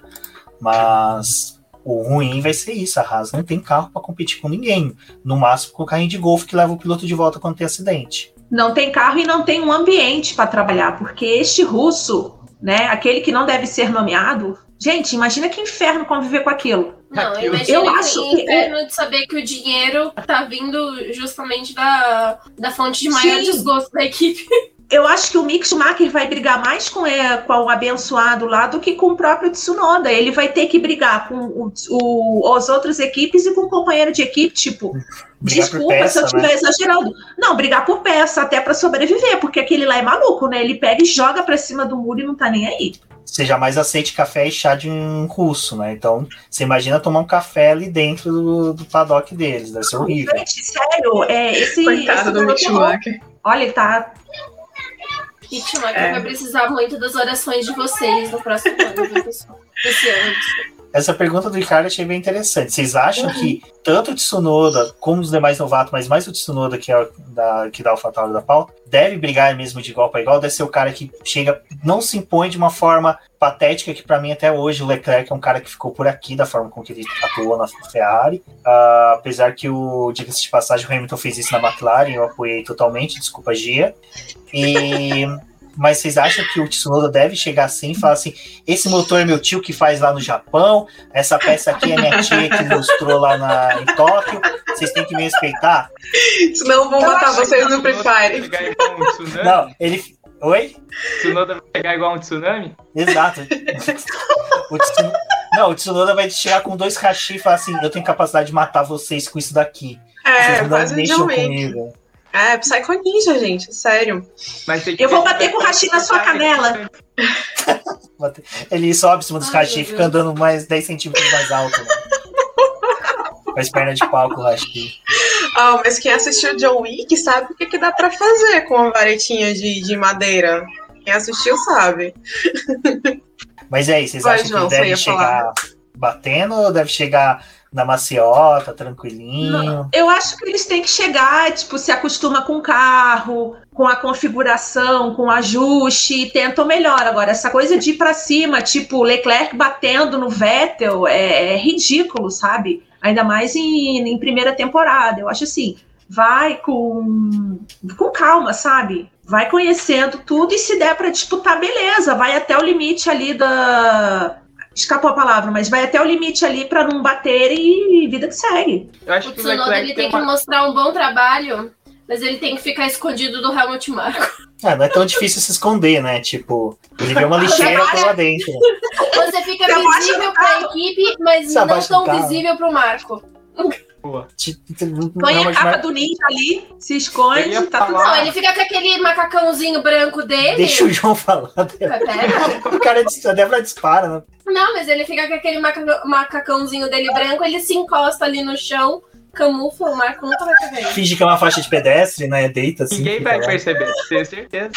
Speaker 1: mas o ruim vai ser isso, a Haas não tem carro para competir com ninguém, no máximo com o carrinho de golfe que leva o piloto de volta quando tem acidente.
Speaker 4: Não tem carro e não tem um ambiente para trabalhar, porque este russo, né, aquele que não deve ser nomeado, gente, imagina que inferno conviver com aquilo.
Speaker 2: Não,
Speaker 4: Eu
Speaker 2: que
Speaker 4: acho que-
Speaker 2: inferno de saber que o dinheiro tá vindo justamente da, da fonte de maior
Speaker 4: Sim.
Speaker 2: desgosto da equipe.
Speaker 4: Eu acho que o Mick Schumacher vai brigar mais com, é, com o abençoado lá do que com o próprio Tsunoda. Ele vai ter que brigar com o, o, as outras equipes e com o companheiro de equipe, tipo,
Speaker 1: Brigar
Speaker 4: desculpa
Speaker 1: peça,
Speaker 4: se eu estiver
Speaker 1: né?
Speaker 4: exagerando. Não, brigar por peça, até para sobreviver, porque aquele lá é maluco, né? Ele pega e joga pra cima do muro e não tá nem aí.
Speaker 1: Você jamais aceite café e chá de um russo, né? Então, você imagina tomar um café ali dentro do, do paddock deles, deve ser horrível.
Speaker 4: Gente, sério, é, esse.
Speaker 3: Coitado
Speaker 4: esse
Speaker 3: do Schumacher.
Speaker 4: Olha, ele tá.
Speaker 2: Schumacher
Speaker 3: É.
Speaker 2: vai precisar muito das orações de vocês no próximo ano, viu, pessoal? Esse ano, desculpa.
Speaker 1: Essa pergunta do Ricardo eu achei bem interessante. Vocês acham
Speaker 2: Uhum.
Speaker 1: que tanto o Tsunoda como os demais novatos, mas mais o Tsunoda que, é o da, que dá o fatal da pauta, deve brigar mesmo de igual para igual? Deve ser o cara que chega, não se impõe de uma forma patética, que para mim até hoje o Leclerc é um cara que ficou por aqui da forma com que ele atuou na Ferrari. Ah, apesar que o, diga-se de passagem, o Hamilton fez isso na McLaren, eu apoiei totalmente, desculpa, Gia. E. Mas vocês acham que o Tsunoda deve chegar assim e falar assim: esse motor é meu tio que faz lá no Japão, essa peça aqui é minha tia que ilustrou lá na, em Tóquio, vocês têm que me respeitar?
Speaker 3: Senão eu vou matar vocês no Free Fire.
Speaker 5: igual um?
Speaker 1: Não, ele. Oi?
Speaker 5: Tsunoda vai chegar igual um tsunami?
Speaker 1: Exato. O Tsunoda, não, o Tsunoda vai chegar com dois hashi e falar assim: eu tenho capacidade de matar vocês com isso daqui.
Speaker 3: É,
Speaker 1: Vocês não
Speaker 3: Wick.
Speaker 1: comigo.
Speaker 3: É, Psycho Ninja, gente, sério.
Speaker 5: Mas tem
Speaker 4: Eu vou bater com o hashi na sua canela.
Speaker 1: Ele sobe em cima dos
Speaker 2: Ai,
Speaker 1: Rashi e fica andando mais 10 centímetros mais alto. Né? Com as pernas de palco, Rashi.
Speaker 3: Ah, mas quem assistiu John Wick sabe o que, que dá pra fazer com uma varetinha de, de madeira. Quem assistiu sabe.
Speaker 1: Mas e aí, vocês
Speaker 3: Vai,
Speaker 1: acham
Speaker 3: João,
Speaker 1: que deve chegar batendo ou deve chegar na maciota, tranquilinho?
Speaker 4: Não, eu acho que eles têm que chegar, tipo, se acostuma com o carro, com a configuração, com o ajuste, e tentam melhor. Agora, essa coisa de ir pra cima, tipo, Leclerc batendo no Vettel, é, é ridículo, sabe? Ainda mais em, em primeira temporada. Eu acho assim, vai com, com calma, sabe? Vai conhecendo tudo e se der pra disputar, beleza. Vai até o limite ali da. Escapou a palavra, mas vai até o limite ali pra não bater e vida que segue.
Speaker 5: Eu acho
Speaker 2: O
Speaker 5: que o
Speaker 2: Tsunoda ele
Speaker 5: tem
Speaker 2: tem que
Speaker 5: uma...
Speaker 2: mostrar um bom trabalho, mas ele tem que ficar escondido do Helmut Marko.
Speaker 1: Ah, não é tão difícil se esconder, né? Tipo, ele vê uma lixeira por lá dentro.
Speaker 2: Você fica
Speaker 4: Você
Speaker 2: visível
Speaker 4: o
Speaker 2: pra equipe, mas
Speaker 1: Você
Speaker 2: não
Speaker 1: o
Speaker 2: tão visível pro Marco.
Speaker 1: Não,
Speaker 4: Põe a capa do ninja ali, se esconde, tá tudo
Speaker 2: Não, ele fica com aquele macacãozinho branco dele.
Speaker 1: Deixa o João falar.
Speaker 2: Pera.
Speaker 1: O cara a Débora dispara, né?
Speaker 2: Não, mas ele fica com aquele maca- macacãozinho dele branco, ele se encosta ali no chão, camufla, o Marco nunca vai.
Speaker 1: Finge que é uma faixa de pedestre, né? Deita assim.
Speaker 5: Ninguém vai
Speaker 1: lá.
Speaker 5: perceber, tenho certeza.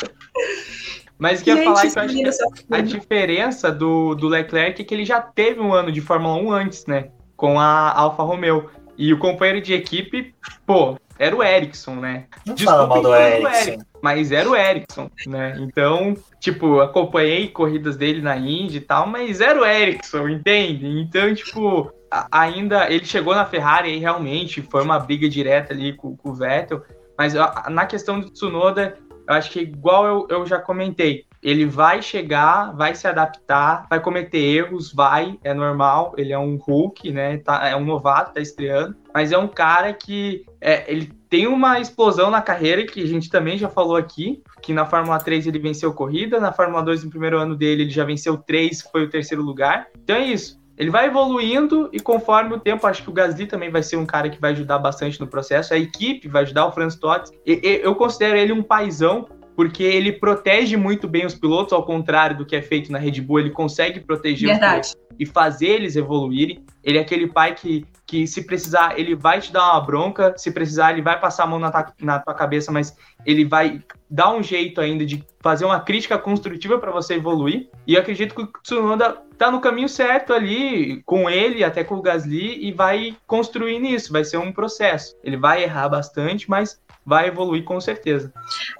Speaker 5: Mas o que eu ia falar é que eu acho que a diferença do, do Leclerc é que ele já teve um ano de Fórmula 1 antes, né? Com a Alfa Romeo. E o companheiro de equipe, pô, era o Ericsson, né?
Speaker 1: Não fala mal do Ericsson.
Speaker 5: Mas era o Ericsson, né? Então, tipo, acompanhei corridas dele na Indy e tal, mas era o Ericsson, entende? Então, tipo, ainda ele chegou na Ferrari e realmente foi uma briga direta ali com, com o Vettel. Mas na questão do Tsunoda, eu acho que igual eu, eu já comentei, ele vai chegar, vai se adaptar, vai cometer erros, vai, é normal, ele é um Hulk, né? Tá, é um novato, tá estreando, mas é um cara que é, ele tem uma explosão na carreira que a gente também já falou aqui, que na Fórmula 3 ele venceu corrida, na Fórmula 2 no primeiro ano dele ele já venceu três, foi o terceiro lugar. Então é isso. Ele vai evoluindo e conforme o tempo, acho que o Gasly também vai ser um cara que vai ajudar bastante no processo. A equipe vai ajudar o Franz Todt. E- Eu considero ele um paizão porque ele protege muito bem os pilotos, ao contrário do que é feito na Red Bull, ele consegue proteger os pilotos
Speaker 4: Verdade.
Speaker 5: e fazer eles evoluírem. Ele é aquele pai que, que se precisar, ele vai te dar uma bronca, se precisar, ele vai passar a mão na, ta- na tua cabeça, mas ele vai dar um jeito ainda de fazer uma crítica construtiva para você evoluir. E eu acredito que o Tsunoda tá no caminho certo ali, com ele, até com o Gasly, e vai construir nisso, vai ser um processo. Ele vai errar bastante, mas vai evoluir com certeza.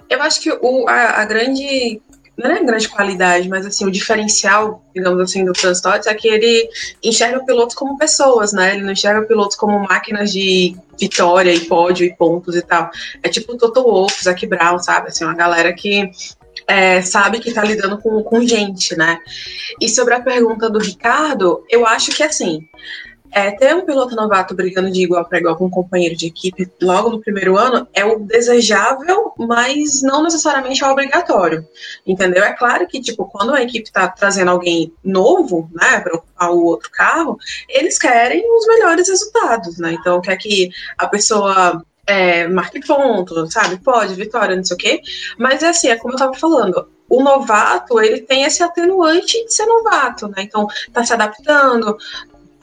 Speaker 3: Eu acho que o, a, a grande. Não é grande qualidade, mas assim, o diferencial, digamos assim, do Franz Todt é que ele enxerga pilotos como pessoas, né? Ele não enxerga pilotos como máquinas de vitória e pódio e pontos e tal. É tipo o Toto Wolff, Zac Brown, sabe? Assim, uma galera que é, sabe que tá lidando com, com gente, né? E sobre a pergunta do Ricardo, eu acho que assim. É, ter um piloto novato brigando de igual para igual com um companheiro de equipe logo no primeiro ano é o desejável, mas não necessariamente é obrigatório. Entendeu? É claro que, tipo, quando a equipe está trazendo alguém novo, né, para ocupar o outro carro, eles querem os melhores resultados, né? Então, quer que a pessoa é, marque ponto, sabe? Pode, vitória, não sei o quê. Mas é assim, é como eu estava falando. O novato, ele tem esse atenuante de ser novato, né? Então, tá se adaptando,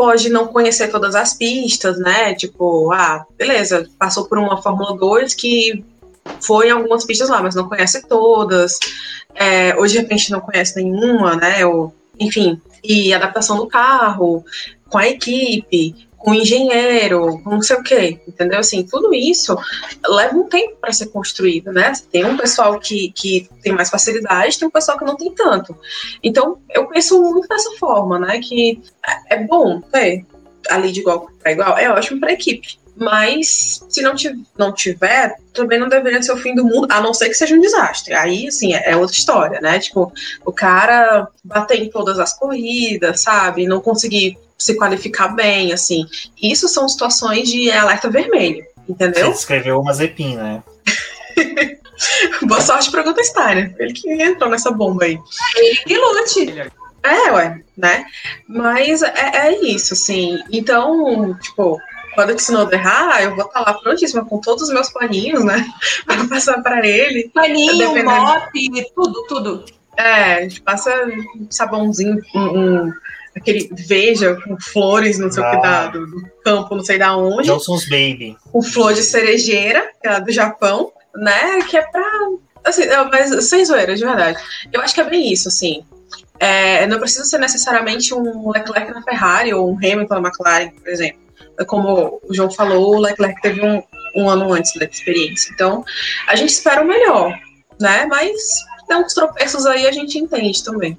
Speaker 3: pode não conhecer todas as pistas, né? Tipo, ah, beleza, passou por uma Fórmula 2 que foi em algumas pistas lá, mas não conhece todas. É, hoje, de repente, não conhece nenhuma, né? Ou, enfim, e adaptação do carro, com a equipe, com engenheiro, com não sei o quê, entendeu? Assim, tudo isso leva um tempo para ser construído, né? Tem um pessoal que, que tem mais facilidade, tem um pessoal que não tem tanto. Então, eu penso muito dessa forma, né? Que é é bom ter ali de igual para igual, é ótimo para a equipe. Mas se não, não tiver, também não deveria ser o fim do mundo, a não ser que seja um desastre. Aí, assim, é, é outra história, né? Tipo, o cara bater em todas as corridas, sabe? Não conseguir se qualificar bem, assim. Isso são situações de alerta vermelho,
Speaker 1: Você
Speaker 3: entendeu?
Speaker 1: descreveu uma Zepin, né?
Speaker 3: Boa sorte pra Gunter Steiner. Ele que entrou nessa bomba aí.
Speaker 4: E lute.
Speaker 3: É, ué, né? Mas é, é isso, assim. Então, tipo, quando o Tsunoda errar, eu vou estar lá prontíssima com todos os meus paninhos, né? Pra passar pra ele.
Speaker 4: Paninho,
Speaker 3: Dependendo.
Speaker 4: mop, tudo, tudo.
Speaker 3: É, a gente passa um sabãozinho, um, um, aquele veja com flores, não sei ah. o que, da, do, do, campo, não sei da onde.
Speaker 1: Johnson's Baby.
Speaker 3: Com flor de cerejeira, que é do Japão, né? Que é pra. Assim, mas sem zoeira, de verdade. Eu acho que é bem isso, assim. É, não precisa ser necessariamente um Leclerc na Ferrari ou um Hamilton na McLaren, por exemplo. Como o João falou, o Leclerc teve um, um ano antes da experiência. Então, a gente espera o melhor, né? Mas tem uns tropeços aí, a gente entende também.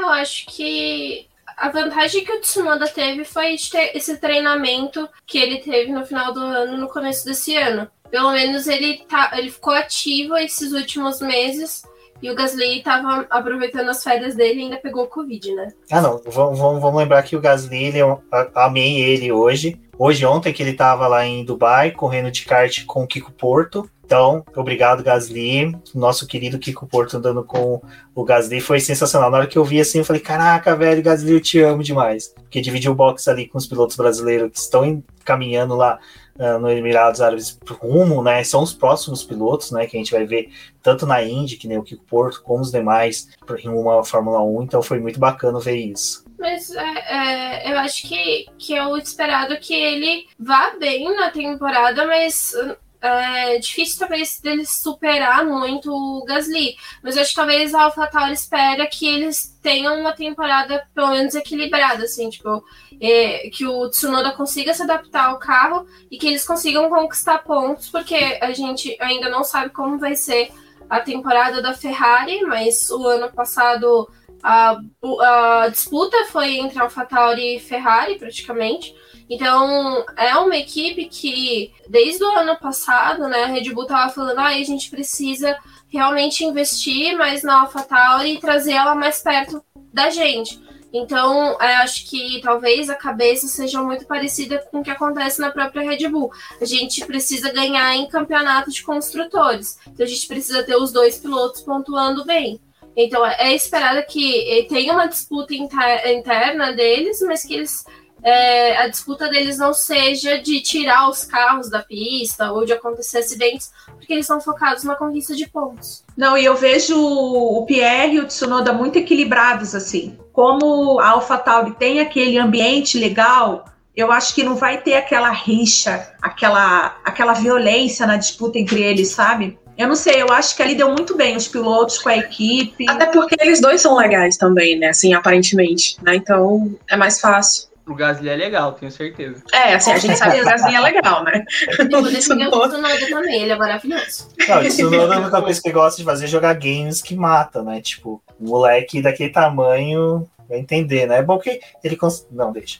Speaker 2: Eu acho que a vantagem que o Tsunoda teve foi ter esse treinamento que ele teve no final do ano, no começo desse ano. Pelo menos ele, tá, ele ficou ativo esses últimos meses e o Gasly estava aproveitando as férias dele e ainda pegou Covid, né?
Speaker 1: Ah, não. Vamos, vamos lembrar que o Gasly, ele, eu amei ele hoje. Hoje, ontem, que ele estava lá em Dubai, correndo de kart com o Kiko Porto. Então, obrigado, Gasly. Nosso querido Kiko Porto andando com o Gasly foi sensacional. Na hora que eu vi assim, eu falei: Caraca, velho, Gasly, eu te amo demais. Porque dividiu o box ali com os pilotos brasileiros que estão caminhando lá uh, no Emirados Árabes rumo, né? São os próximos pilotos, né? Que a gente vai ver tanto na Indy, que nem o Kiko Porto, como os demais, em uma Fórmula 1. Então foi muito bacana ver isso.
Speaker 2: Mas é, é, eu acho que, que é o esperado que ele vá bem na temporada, mas é difícil talvez deles superar muito o Gasly, mas eu acho que talvez a AlphaTauri espera que eles tenham uma temporada pelo menos equilibrada, assim, tipo, é, que o Tsunoda consiga se adaptar ao carro e que eles consigam conquistar pontos, porque a gente ainda não sabe como vai ser a temporada da Ferrari, mas o ano passado a, a disputa foi entre AlphaTauri e Ferrari, praticamente. Então, é uma equipe que, desde o ano passado, né, a Red Bull estava falando, ah, a gente precisa realmente investir mais na AlphaTauri e trazer ela mais perto da gente. Então, é, acho que talvez a cabeça seja muito parecida com o que acontece na própria Red Bull. A gente precisa ganhar em campeonato de construtores. Então, a gente precisa ter os dois pilotos pontuando bem. Então, é esperado que tenha uma disputa interna deles, mas que eles é, a disputa deles não seja de tirar os carros da pista ou de acontecer acidentes, porque eles estão focados na conquista de pontos.
Speaker 4: Não, e eu vejo o Pierre e o Tsunoda muito equilibrados assim. Como a AlphaTauri tem aquele ambiente legal, eu acho que não vai ter aquela rixa, aquela, aquela violência na disputa entre eles, sabe? Eu não sei, eu acho que ali deu muito bem os pilotos com a equipe.
Speaker 3: Até porque eles dois são legais também, né? Assim, aparentemente, né? Então é mais fácil
Speaker 6: pro Gasly é legal, tenho certeza.
Speaker 3: É, assim, a gente sabe que o Gasly é legal, né?
Speaker 2: O Tsunoda também, ele é maravilhoso. Não, o
Speaker 1: Tsunoda, a única coisa que gosta de fazer é jogar games que mata, né? Tipo, um moleque daquele tamanho vai entender, né? É bom que ele... Cons... Não, deixa.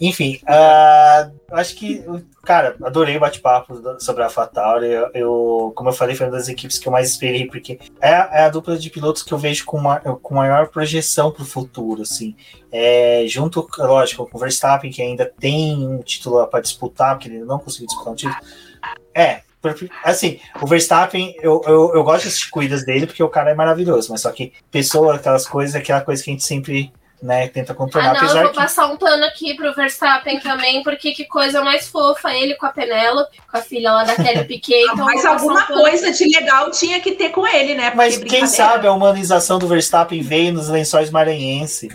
Speaker 1: Enfim, uh, acho que, cara, adorei o bate-papo sobre a Fatal. Eu, eu, como eu falei, foi uma das equipes que eu mais esperei, porque é, é a dupla de pilotos que eu vejo com, uma, com maior projeção para o futuro, assim. É, junto, lógico, com o Verstappen, que ainda tem um título para disputar, porque ele não conseguiu disputar um título. É, assim, o Verstappen, eu, eu, eu gosto das cuidas dele, porque o cara é maravilhoso, mas só que pessoa, aquelas coisas, aquela coisa que a gente sempre né, tenta controlar.
Speaker 2: Ah, não, apesar eu vou que... passar um pano aqui pro Verstappen também, porque que coisa mais fofa ele com a Penélope, com a filha lá da Kelly Piquet. Então
Speaker 4: Mas alguma um coisa de legal tinha que ter com ele, né?
Speaker 1: Mas quem sabe a humanização do Verstappen veio nos lençóis maranhense.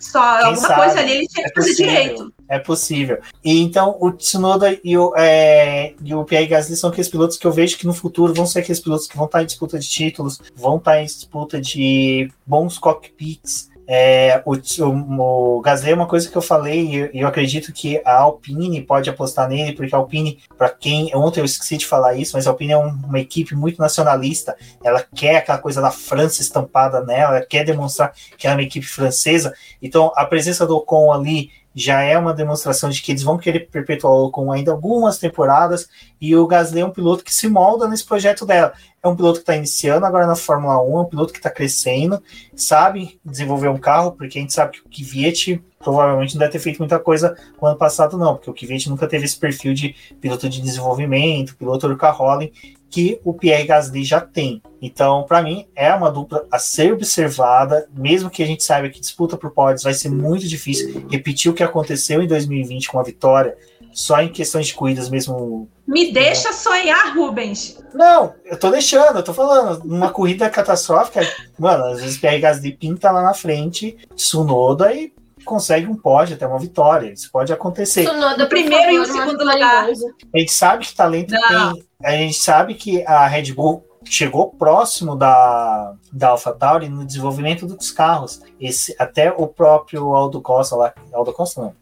Speaker 4: Só Quem alguma sabe? coisa ali ele tinha que é fazer direito.
Speaker 1: É possível. E então o Tsunoda e o, é, e o Pierre Gasly são aqueles pilotos que eu vejo que no futuro vão ser aqueles pilotos que vão estar em disputa de títulos, vão estar em disputa de bons cockpits, é, o, o, o Gasly é uma coisa que eu falei e eu, eu, acredito que a Alpine pode apostar nele, porque a Alpine, para quem. Ontem eu esqueci de falar isso, mas a Alpine é um, uma equipe muito nacionalista. Ela quer aquela coisa da França estampada nela, ela quer demonstrar que ela é uma equipe francesa. Então a presença do Ocon ali já é uma demonstração de que eles vão querer perpetuar o Ocon ainda algumas temporadas, e o Gasly é um piloto que se molda nesse projeto dela. É um piloto que está iniciando agora na Fórmula 1, é um piloto que está crescendo, sabe desenvolver um carro, porque a gente sabe que o Kvyat provavelmente não deve ter feito muita coisa no ano passado, não, porque o Kvyat nunca teve esse perfil de piloto de desenvolvimento, piloto do carroling, que o Pierre Gasly já tem. Então, para mim, é uma dupla a ser observada, mesmo que a gente saiba que disputa por pódios vai ser muito difícil repetir o que aconteceu em 2020 com a vitória só em questões de corridas mesmo.
Speaker 4: Me deixa sonhar, Rubens.
Speaker 1: Não, eu tô deixando, eu tô falando. Uma corrida catastrófica, mano, às vezes Pierre Gasly pinta lá na frente, Tsunoda e consegue um pódio, até uma vitória. Isso pode acontecer.
Speaker 2: Por
Speaker 4: primeiro
Speaker 2: favor,
Speaker 4: e o segundo lugar.
Speaker 1: A gente sabe que talento
Speaker 4: Não.
Speaker 1: tem. A gente sabe que a Red Bull chegou próximo da, da AlphaTauri no desenvolvimento dos carros. Esse, até o próprio Aldo Costa lá, Aldo Costa não,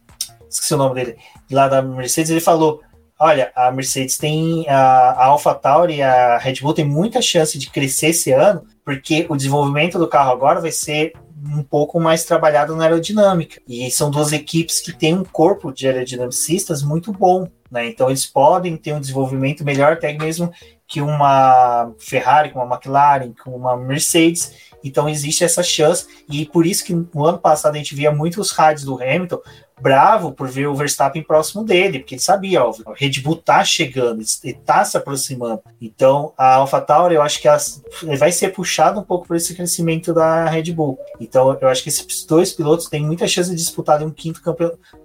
Speaker 1: esqueci o nome dele, lá da Mercedes, ele falou: olha, a Mercedes tem a, a AlphaTauri e a Red Bull tem muita chance de crescer esse ano, porque o desenvolvimento do carro agora vai ser um pouco mais trabalhado na aerodinâmica. E são duas equipes que têm um corpo de aerodinamicistas muito bom. Né? Então eles podem ter um desenvolvimento melhor, até mesmo que uma Ferrari, com uma McLaren, com uma Mercedes. Então existe essa chance, e por isso que no ano passado a gente via muitos rádios do Hamilton bravo por ver o Verstappen próximo dele, porque ele sabia, ó, o Red Bull tá chegando, ele tá se aproximando. Então a AlphaTauri, eu acho que ela vai ser puxada um pouco por esse crescimento da Red Bull. Então eu acho que esses dois pilotos têm muita chance de disputar um quinto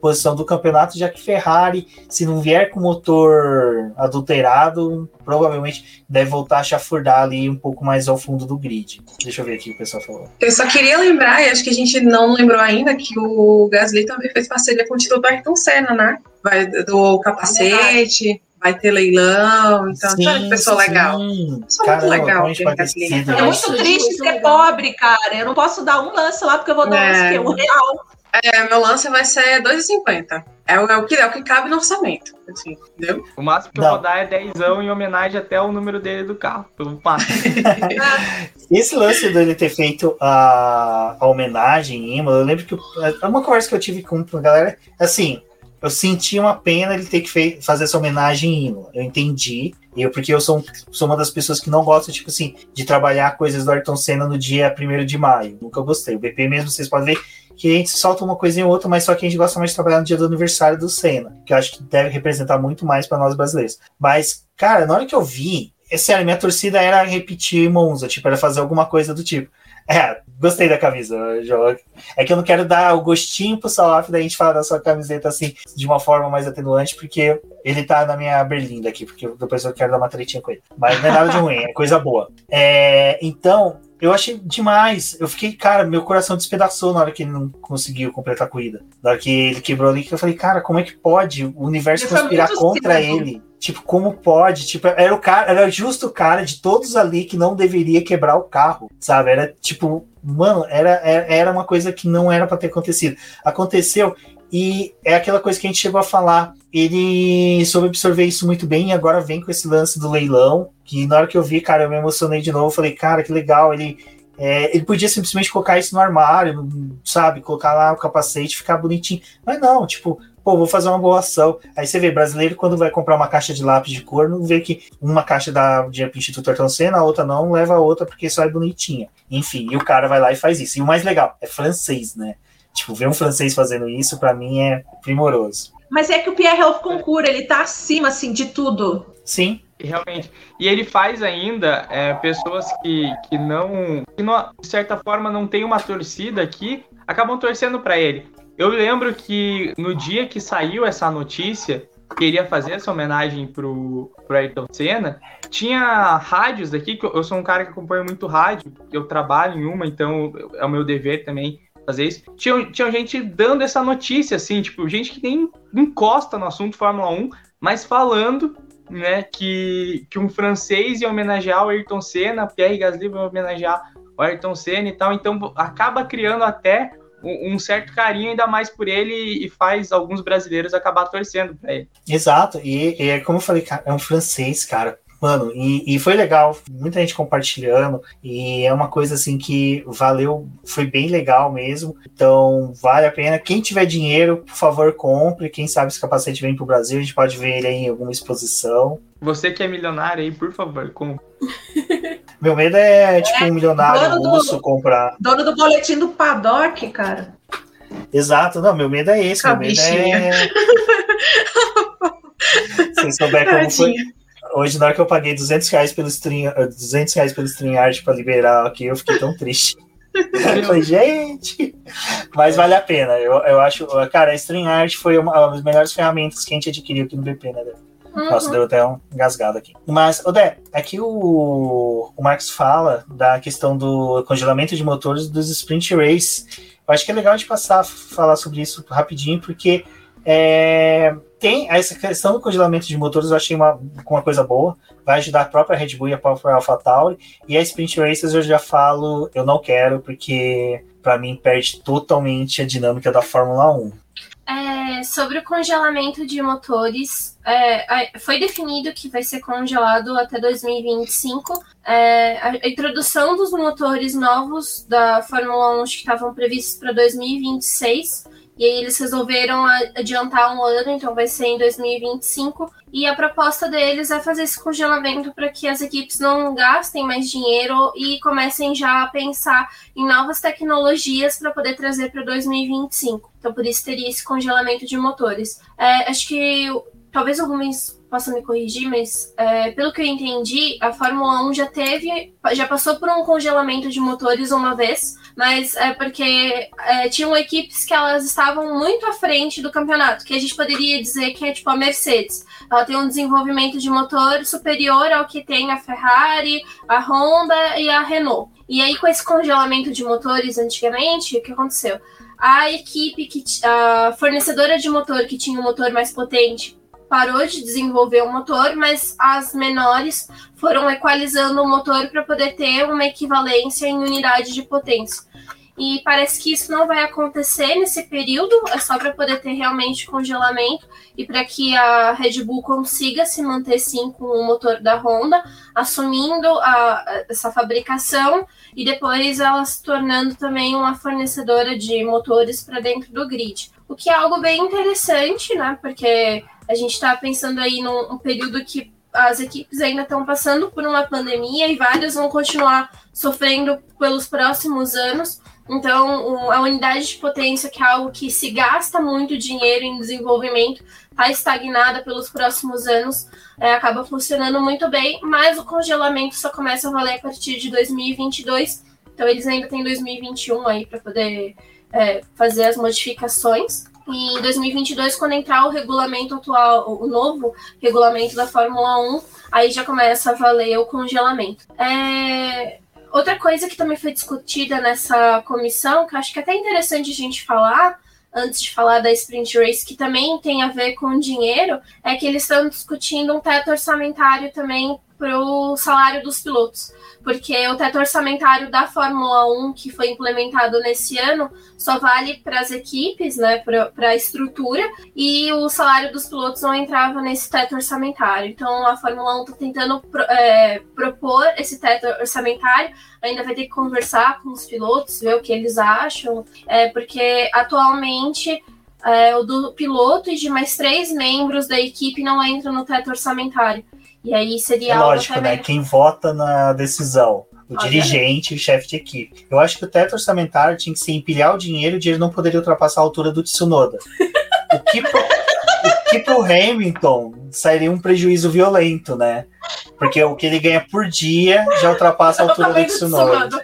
Speaker 1: posição do campeonato, já que Ferrari, se não vier com motor adulterado, provavelmente deve voltar a chafurdar ali um pouco mais ao fundo do grid. Deixa eu ver aqui o pessoal falou.
Speaker 3: Eu só queria lembrar, e acho que a gente não lembrou ainda, que o Gasly também fez parceria com o do Ayrton Senna, né? Vai do capacete, vai ter leilão, então, sabe que pessoa legal.
Speaker 1: sim.
Speaker 3: Pessoa
Speaker 1: Caramba,
Speaker 3: muito legal,
Speaker 4: É muito triste ser
Speaker 2: legal.
Speaker 4: pobre, cara. Eu não posso dar um lance lá porque eu vou dar um
Speaker 3: É.
Speaker 4: lance que é um real.
Speaker 3: É, meu lance vai ser 2,50. É o, é, o que, é o que cabe no orçamento, assim, entendeu?
Speaker 5: O máximo que eu vou dar é 10 em homenagem até o número dele do carro. Pelo.
Speaker 1: Esse lance dele ter feito a, a homenagem em Imola, eu lembro que eu- é uma conversa que eu tive com a galera, assim, eu senti uma pena ele ter que fe- fazer essa homenagem em Imola. Eu entendi, eu, porque eu sou, sou uma das pessoas que não gosta, tipo assim, de trabalhar coisas do Ayrton Senna no dia 1 de maio. Nunca gostei. O BP mesmo, vocês podem ver que a gente solta uma coisinha ou outra, mas só que a gente gosta mais de trabalhar no dia do aniversário do Senna, que eu acho que deve representar muito mais para nós brasileiros. Mas, cara, na hora que eu vi, é sério, minha torcida era repetir Monza, tipo, era fazer alguma coisa do tipo. É, gostei da camisa, João. É que eu não quero dar o gostinho pro Salaf da gente falar da sua camiseta assim, de uma forma mais atenuante, porque ele tá na minha berlinda aqui, porque depois eu quero dar uma tretinha com ele. Mas não é nada de ruim, é coisa boa. É, então, eu achei demais. Eu fiquei, cara, meu coração despedaçou na hora que ele não conseguiu completar a corrida. Na hora que ele quebrou ali, que eu falei, cara, como é que pode o universo
Speaker 4: Ele
Speaker 1: conspirar contra
Speaker 4: cedo.
Speaker 1: ele? Tipo, como pode? Tipo, era o cara, era justo o cara de todos ali que não deveria quebrar o carro, sabe? Era tipo, mano, era, era, era uma coisa que não era para ter acontecido. Aconteceu e é aquela coisa que a gente chegou a falar. Ele soube absorver isso muito bem e agora vem com esse lance do leilão. Que na hora que eu vi, cara, eu me emocionei de novo. Falei, cara, que legal. Ele, é, ele podia simplesmente colocar isso no armário, sabe? Colocar lá o capacete, ficar bonitinho. Mas não, tipo, pô, vou fazer uma boa ação. Aí você vê, brasileiro, quando vai comprar uma caixa de lápis de cor, não vê que uma caixa dinheiro pro Instituto Ayrton Senna, a outra não, leva a outra porque só é bonitinha. Enfim, e o cara vai lá e faz isso. E o mais legal, é francês, né? Tipo, ver um francês fazendo isso, para mim, é primoroso.
Speaker 4: Mas é que o Pierre Rolf Concours, ele tá acima, assim, de tudo.
Speaker 1: Sim,
Speaker 5: Realmente. E ele faz ainda é, pessoas que, que não, que não, de certa forma, não tem uma torcida aqui, acabam torcendo para ele. Eu lembro que no dia que saiu essa notícia, que iria fazer essa homenagem pro, pro Ayrton Senna, tinha rádios aqui, que eu, eu sou um cara que acompanha muito rádio, eu trabalho em uma, então é o meu dever também fazer isso. Tinha, tinha gente dando essa notícia, assim, tipo, gente que nem encosta no assunto Fórmula 1, mas falando né, que, que um francês ia homenagear o Ayrton Senna, Pierre Gasly vai homenagear o Ayrton Senna e tal, então acaba criando até um, certo carinho ainda mais por ele e faz alguns brasileiros acabar torcendo para ele.
Speaker 1: exato. E, e é como eu falei, cara, é um francês, cara. Mano, e, e foi legal, muita gente compartilhando, e é uma coisa assim que valeu, foi bem legal mesmo. Então, vale a pena. Quem tiver dinheiro, por favor, compre. Quem sabe esse capacete vem pro Brasil, a gente pode ver ele aí em alguma exposição.
Speaker 5: Você que é milionário aí, por favor, com
Speaker 1: Meu medo é, tipo, um milionário
Speaker 4: dono do-
Speaker 1: russo comprar.
Speaker 4: Dono do boletim do paddock, cara.
Speaker 1: Exato, não, meu medo é esse,
Speaker 3: Ah,
Speaker 1: meu medo é. Se souber como foi. Hoje, na hora que eu paguei 200 reais pelo stream, eh, 200 reais pelo StreamYard pra liberar aqui, eu fiquei tão triste. Eu falei, gente, mas vale a pena. Eu, eu acho, cara, a StreamYard foi uma das melhores ferramentas que a gente adquiriu aqui no BP, né? Uhum. Nossa, deu até um engasgado aqui. Mas, Odé, aqui o, o Marcos fala da questão do congelamento de motores dos sprint race. Eu acho que é legal de passar a falar sobre isso rapidinho, porque é, tem essa questão do congelamento de motores, eu achei uma, uma coisa boa. Vai ajudar a própria Red Bull e a própria AlphaTauri. E a Sprint Races eu já falo, eu não quero, porque para mim perde totalmente a dinâmica da Fórmula 1.
Speaker 2: É, sobre o congelamento de motores, é, foi definido que vai ser congelado até 2025. É, a, introdução dos motores novos da Fórmula 1 que estavam previstos para 2026. E aí eles resolveram adiantar um ano, então vai ser em 2025. E a proposta deles é fazer esse congelamento para que as equipes não gastem mais dinheiro e comecem já a pensar em novas tecnologias para poder trazer para 2025. Então por isso teria esse congelamento de motores. É, acho que talvez o Rubens possa me corrigir, mas é, pelo que eu entendi, a Fórmula 1 já teve, já passou por um congelamento de motores uma vez, mas é porque é, tinham equipes que elas estavam muito à frente do campeonato, que a gente poderia dizer que é tipo a Mercedes. Ela tem um desenvolvimento de motor superior ao que tem a Ferrari, a Honda e a Renault. E aí, com esse congelamento de motores antigamente, o que aconteceu? A equipe que a fornecedora de motor que tinha um motor mais potente parou de desenvolver o motor, mas as menores foram equalizando o motor para poder ter uma equivalência em unidade de potência. E parece que isso não vai acontecer nesse período, é só para poder ter realmente congelamento e para que a Red Bull consiga se manter sim com o motor da Honda, assumindo a, essa fabricação e depois ela se tornando também uma fornecedora de motores para dentro do grid. O que é algo bem interessante, né? Porque a gente está pensando aí num um período que as equipes ainda estão passando por uma pandemia e várias vão continuar sofrendo pelos próximos anos. Então, a unidade de potência, que é algo que se gasta muito dinheiro em desenvolvimento, está estagnada pelos próximos anos, é, acaba funcionando muito bem, mas o congelamento só começa a valer a partir de 2022. Então, eles ainda têm 2021 aí para poder é, fazer as modificações. E em 2022, quando entrar o regulamento atual, o novo regulamento da Fórmula 1, aí já começa a valer o congelamento. É... Outra coisa que também foi discutida nessa comissão, que acho que é até interessante a gente falar, antes de falar da Sprint Race, que também tem a ver com dinheiro, é que eles estão discutindo um teto orçamentário também para o salário dos pilotos porque o teto orçamentário da Fórmula 1 que foi implementado nesse ano só vale para as equipes, né, para a estrutura, e o salário dos pilotos não entrava nesse teto orçamentário. Então a Fórmula 1 está tentando é, propor esse teto orçamentário, ainda vai ter que conversar com os pilotos, ver o que eles acham, é, porque atualmente é, o do piloto e de mais três membros da equipe não entram no teto orçamentário. E aí seria
Speaker 1: é lógico, né? Quem vota na decisão. O dirigente e o chefe de equipe. Eu acho que o teto orçamentário tinha que ser empilhar o dinheiro e o dinheiro não poderia ultrapassar a altura do Tsunoda. o que pro, o que pro Hamilton sairia um prejuízo violento, né? Porque o que ele ganha por dia já ultrapassa a altura do Tsunoda.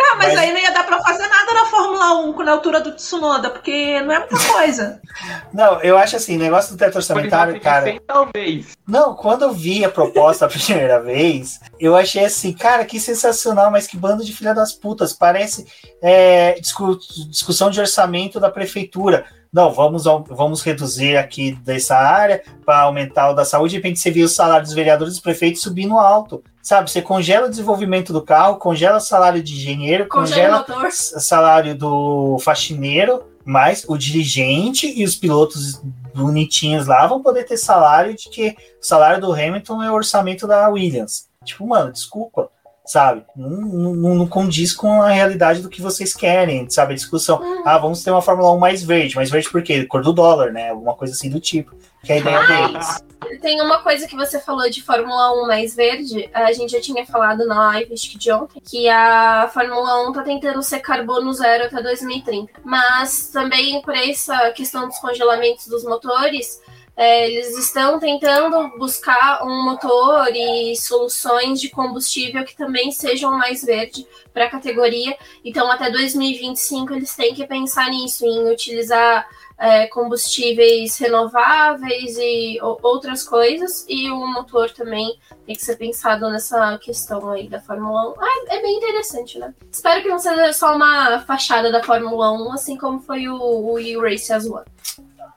Speaker 4: Cara, mas, mas, aí não ia dar pra fazer nada na Fórmula 1 com a altura do Tsunoda, porque não é muita coisa.
Speaker 1: não, eu acho assim, negócio do teto orçamentário, cara. 100,
Speaker 6: talvez.
Speaker 1: Não, quando eu vi a proposta a primeira vez, eu achei assim, cara, que sensacional, mas que bando de filha das putas. Parece é, discu discussão de orçamento da prefeitura não, vamos, vamos reduzir aqui dessa área para aumentar o da saúde, de repente você vê o salário dos vereadores e prefeitos subindo alto. Sabe, você congela o desenvolvimento do carro, congela o salário de engenheiro, congela, congela o salário do faxineiro, mas o dirigente e os pilotos bonitinhos lá vão poder ter salário de que o salário do Hamilton é o orçamento da Williams. Tipo, mano, desculpa sabe? Não, não, não, condiz com a realidade do que vocês querem, sabe? A discussão, uhum. ah, vamos ter uma Fórmula 1 mais verde, mais verde por quê? Cor do dólar, né? Alguma coisa assim do tipo, que é a ideia deles.
Speaker 2: Tem uma coisa que você falou de Fórmula 1 mais verde, a gente já tinha falado na live, acho que de ontem, que a Fórmula 1 tá tentando ser carbono zero até 2030. Mas também por essa questão dos congelamentos dos motores, é, eles estão tentando buscar um motor e soluções de combustível que também sejam mais verde para a categoria. Então, até 2025, eles têm que pensar nisso, em utilizar é, combustíveis renováveis e outras coisas, e o motor também tem que ser pensado nessa questão aí da Fórmula 1. Ah, é bem interessante, né? Espero que não seja só uma fachada da Fórmula 1, assim como foi o, o E-Race as One.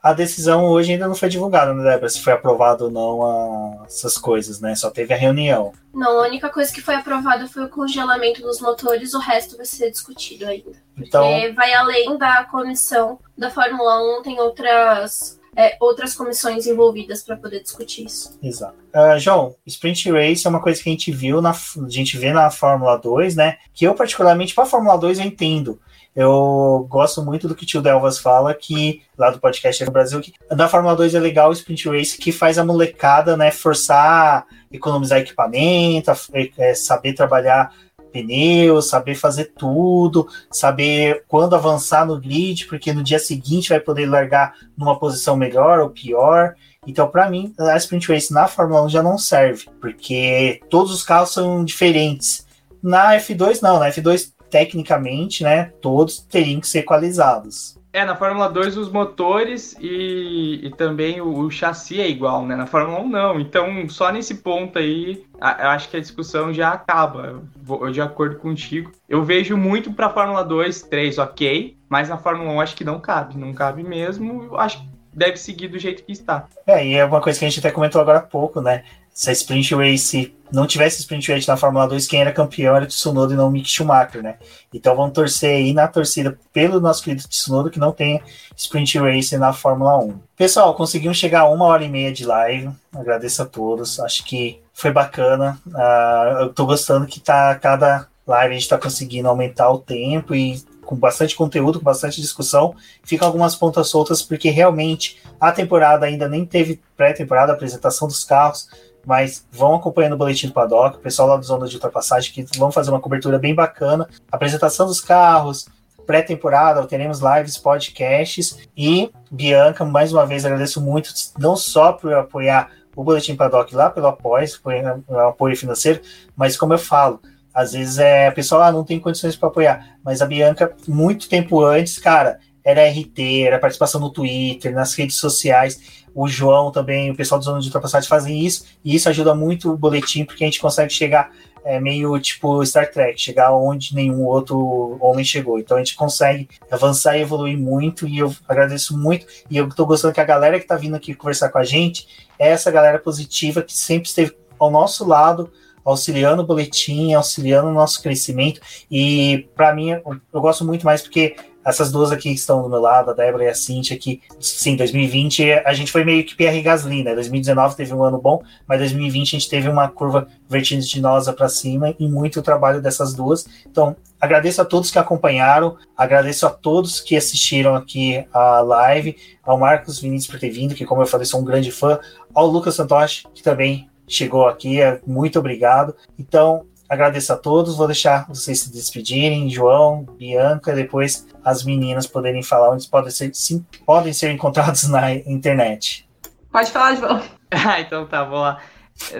Speaker 1: A decisão hoje ainda não foi divulgada, né, Débora? Se foi aprovado ou não a... essas coisas, né? Só teve a reunião.
Speaker 2: Não, a única coisa que foi aprovada foi o congelamento dos motores, o resto vai ser discutido ainda.
Speaker 1: Então...
Speaker 2: Porque vai além da comissão da Fórmula 1, tem outras é, outras comissões envolvidas para poder discutir isso.
Speaker 1: Exato. Uh, João, Sprint Race é uma coisa que a gente viu, na, a gente vê na Fórmula 2, né? Que eu, particularmente, para a Fórmula 2, eu entendo. Eu gosto muito do que o tio Delvas fala, que lá do podcast no Brasil, que da Fórmula 2 é legal o Sprint Race, que faz a molecada, né, forçar, economizar equipamento, é, saber trabalhar pneus, saber fazer tudo, saber quando avançar no grid, porque no dia seguinte vai poder largar numa posição melhor ou pior. Então, para mim, a Sprint Race na Fórmula 1 já não serve, porque todos os carros são diferentes. Na F2, não. Na F2, tecnicamente, né, todos teriam que ser equalizados.
Speaker 5: É, na Fórmula 2 os motores e, e também o, o, chassi é igual, né? Na Fórmula 1 não. Então, só nesse ponto aí, a, eu acho que a discussão já acaba. Vou, de acordo contigo. Eu vejo muito pra Fórmula 2, 3, ok. Mas na Fórmula 1 acho que não cabe. Não cabe mesmo. Eu acho que deve seguir do jeito que está.
Speaker 1: É, e é uma coisa que a gente até comentou agora há pouco, né? Se a Sprint Race não tivesse Sprint Race na Fórmula 2, quem era campeão era Tsunoda e não Mick Schumacher, né? Então vamos torcer aí na torcida pelo nosso querido Tsunoda que não tenha Sprint Race na Fórmula 1. Pessoal, conseguimos chegar a uma hora e meia de live. Agradeço a todos. Acho que foi bacana. Uh, eu tô gostando que tá cada live a gente tá conseguindo aumentar o tempo e com bastante conteúdo, com bastante discussão. Ficam algumas pontas soltas, porque realmente a temporada ainda nem teve pré-temporada, apresentação dos carros, mas vão acompanhando o boletim do paddock, o pessoal lá do Zona de Ultrapassagem, que vão fazer uma cobertura bem bacana. Apresentação dos carros, pré-temporada, teremos lives, podcasts. E, Bianca, mais uma vez agradeço muito, não só por apoiar o Boletim Paddock lá pelo apoio, apoio financeiro, mas como eu falo, às vezes é a pessoa ah, não tem condições para apoiar, mas a Bianca, muito tempo antes, cara, era RT, era participação no Twitter, nas redes sociais. O João também, o pessoal do Zona de Ultrapassagem fazem isso, e isso ajuda muito o boletim, porque a gente consegue chegar é, meio tipo Star Trek, chegar onde nenhum outro homem chegou. Então a gente consegue avançar e evoluir muito, e eu agradeço muito. E eu tô gostando que a galera que tá vindo aqui conversar com a gente é essa galera positiva que sempre esteve ao nosso lado auxiliando o boletim, auxiliando o nosso crescimento. E para mim, eu gosto muito mais porque essas duas aqui que estão do meu lado, a Débora e a Cintia, que sim, 2020 a gente foi meio que Pierre Gasly, né? 2019 teve um ano bom, mas 2020 a gente teve uma curva vertiginosa para cima e muito trabalho dessas duas. Então, agradeço a todos que acompanharam, agradeço a todos que assistiram aqui a live, ao Marcos Vinícius por ter vindo, que como eu falei, sou um grande fã, ao Lucas Santoshi, que também chegou aqui. É, muito obrigado. Então, agradeço a todos. Vou deixar vocês se despedirem, João, Bianca, depois as meninas poderem falar onde podem ser, sim, podem ser encontrados na internet.
Speaker 4: Pode falar, João.
Speaker 5: ah, então tá, bom lá.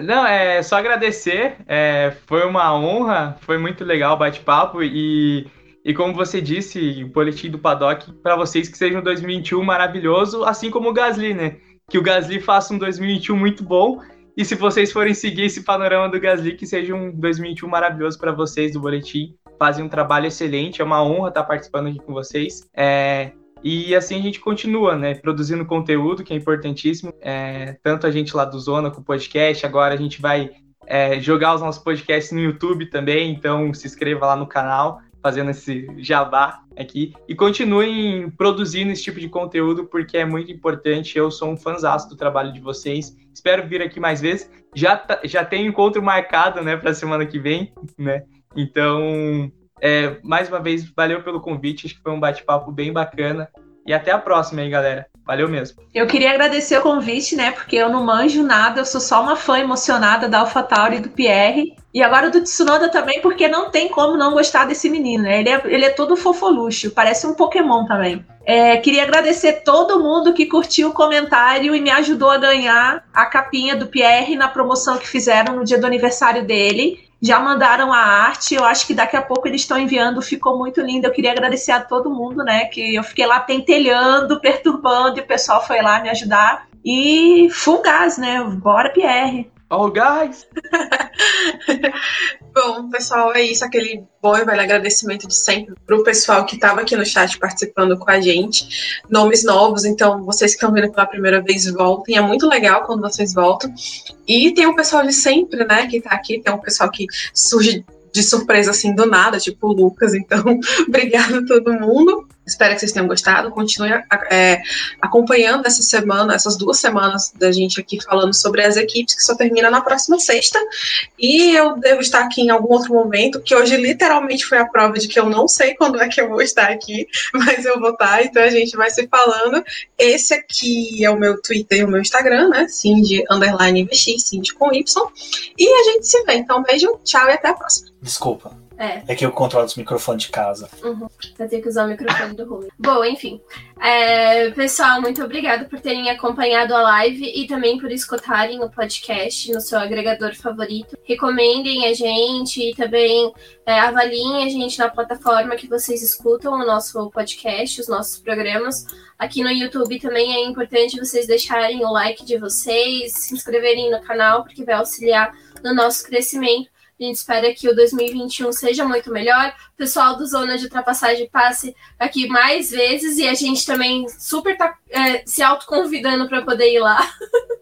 Speaker 5: Não, é só agradecer. É, foi uma honra, foi muito legal o bate-papo e, e como você disse, o boletim do Paddock, para vocês que seja um 2021 maravilhoso, assim como o Gasly, né? Que o Gasly faça um 2021 muito bom e se vocês forem seguir esse panorama do Gasly, que seja um 2021 maravilhoso para vocês do Boletim. Fazem um trabalho excelente, é uma honra estar participando aqui com vocês. É, e assim a gente continua, né? Produzindo conteúdo, que é importantíssimo. É, tanto a gente lá do Zona com o podcast, agora a gente vai é, jogar os nossos podcasts no YouTube também, então se inscreva lá no canal fazendo esse jabá aqui. E continuem produzindo esse tipo de conteúdo, porque é muito importante. Eu sou um fãzão do trabalho de vocês. Espero vir aqui mais vezes. Já, tá, já tem encontro marcado, né, para semana que vem, né? Então, é, mais uma vez, valeu pelo convite. Acho que foi um bate-papo bem bacana.
Speaker 6: E até a próxima aí, galera. Valeu mesmo.
Speaker 4: Eu queria agradecer o convite, né? Porque eu não manjo nada, eu sou só uma fã emocionada da AlphaTauri e do Pierre. E agora do Tsunoda também, porque não tem como não gostar desse menino, né? Ele é, ele é todo fofoluxo, parece um Pokémon também. É, queria agradecer todo mundo que curtiu o comentário e me ajudou a ganhar a capinha do Pierre na promoção que fizeram no dia do aniversário dele já mandaram a arte. Eu acho que daqui a pouco eles estão enviando. Ficou muito lindo. Eu queria agradecer a todo mundo, né? Que eu fiquei lá pentelhando, perturbando, e o pessoal foi lá me ajudar. E full gás, né? Bora, Pierre.
Speaker 6: All guys!
Speaker 3: Bom, pessoal, é isso. Aquele bom e velho agradecimento de sempre para o pessoal que estava aqui no chat participando com a gente. Nomes novos, então vocês que estão vindo pela primeira vez, voltem. É muito legal quando vocês voltam. E tem o pessoal de sempre, né, que está aqui. Tem um pessoal que surge de surpresa assim do nada, tipo o Lucas. Então, obrigada a todo mundo. Espero que vocês tenham gostado. Continue é, acompanhando essa semana, essas duas semanas da gente aqui falando sobre as equipes, que só termina na próxima sexta. E eu devo estar aqui em algum outro momento, que hoje literalmente foi a prova de que eu não sei quando é que eu vou estar aqui, mas eu vou estar, então a gente vai se falando. Esse aqui é o meu Twitter e o meu Instagram, né? Cindy underline VX, Cindy com Y. E a gente se vê. Então, beijo, tchau e até a próxima.
Speaker 1: Desculpa.
Speaker 2: É.
Speaker 1: É que eu controlo os microfones de casa.
Speaker 2: Uhum. Vai ter que usar o microfone do Rui. Bom, enfim. É, pessoal, muito obrigada por terem acompanhado a live e também por escutarem o podcast no seu agregador favorito. Recomendem a gente e também é, avaliem a gente na plataforma que vocês escutam o nosso podcast, os nossos programas. Aqui no YouTube também é importante vocês deixarem o like de vocês, se inscreverem no canal, porque vai auxiliar no nosso crescimento. A gente espera que o 2021 seja muito melhor. O pessoal do Zona de Ultrapassagem passe aqui mais vezes e a gente também super tá é, se autoconvidando para poder ir lá.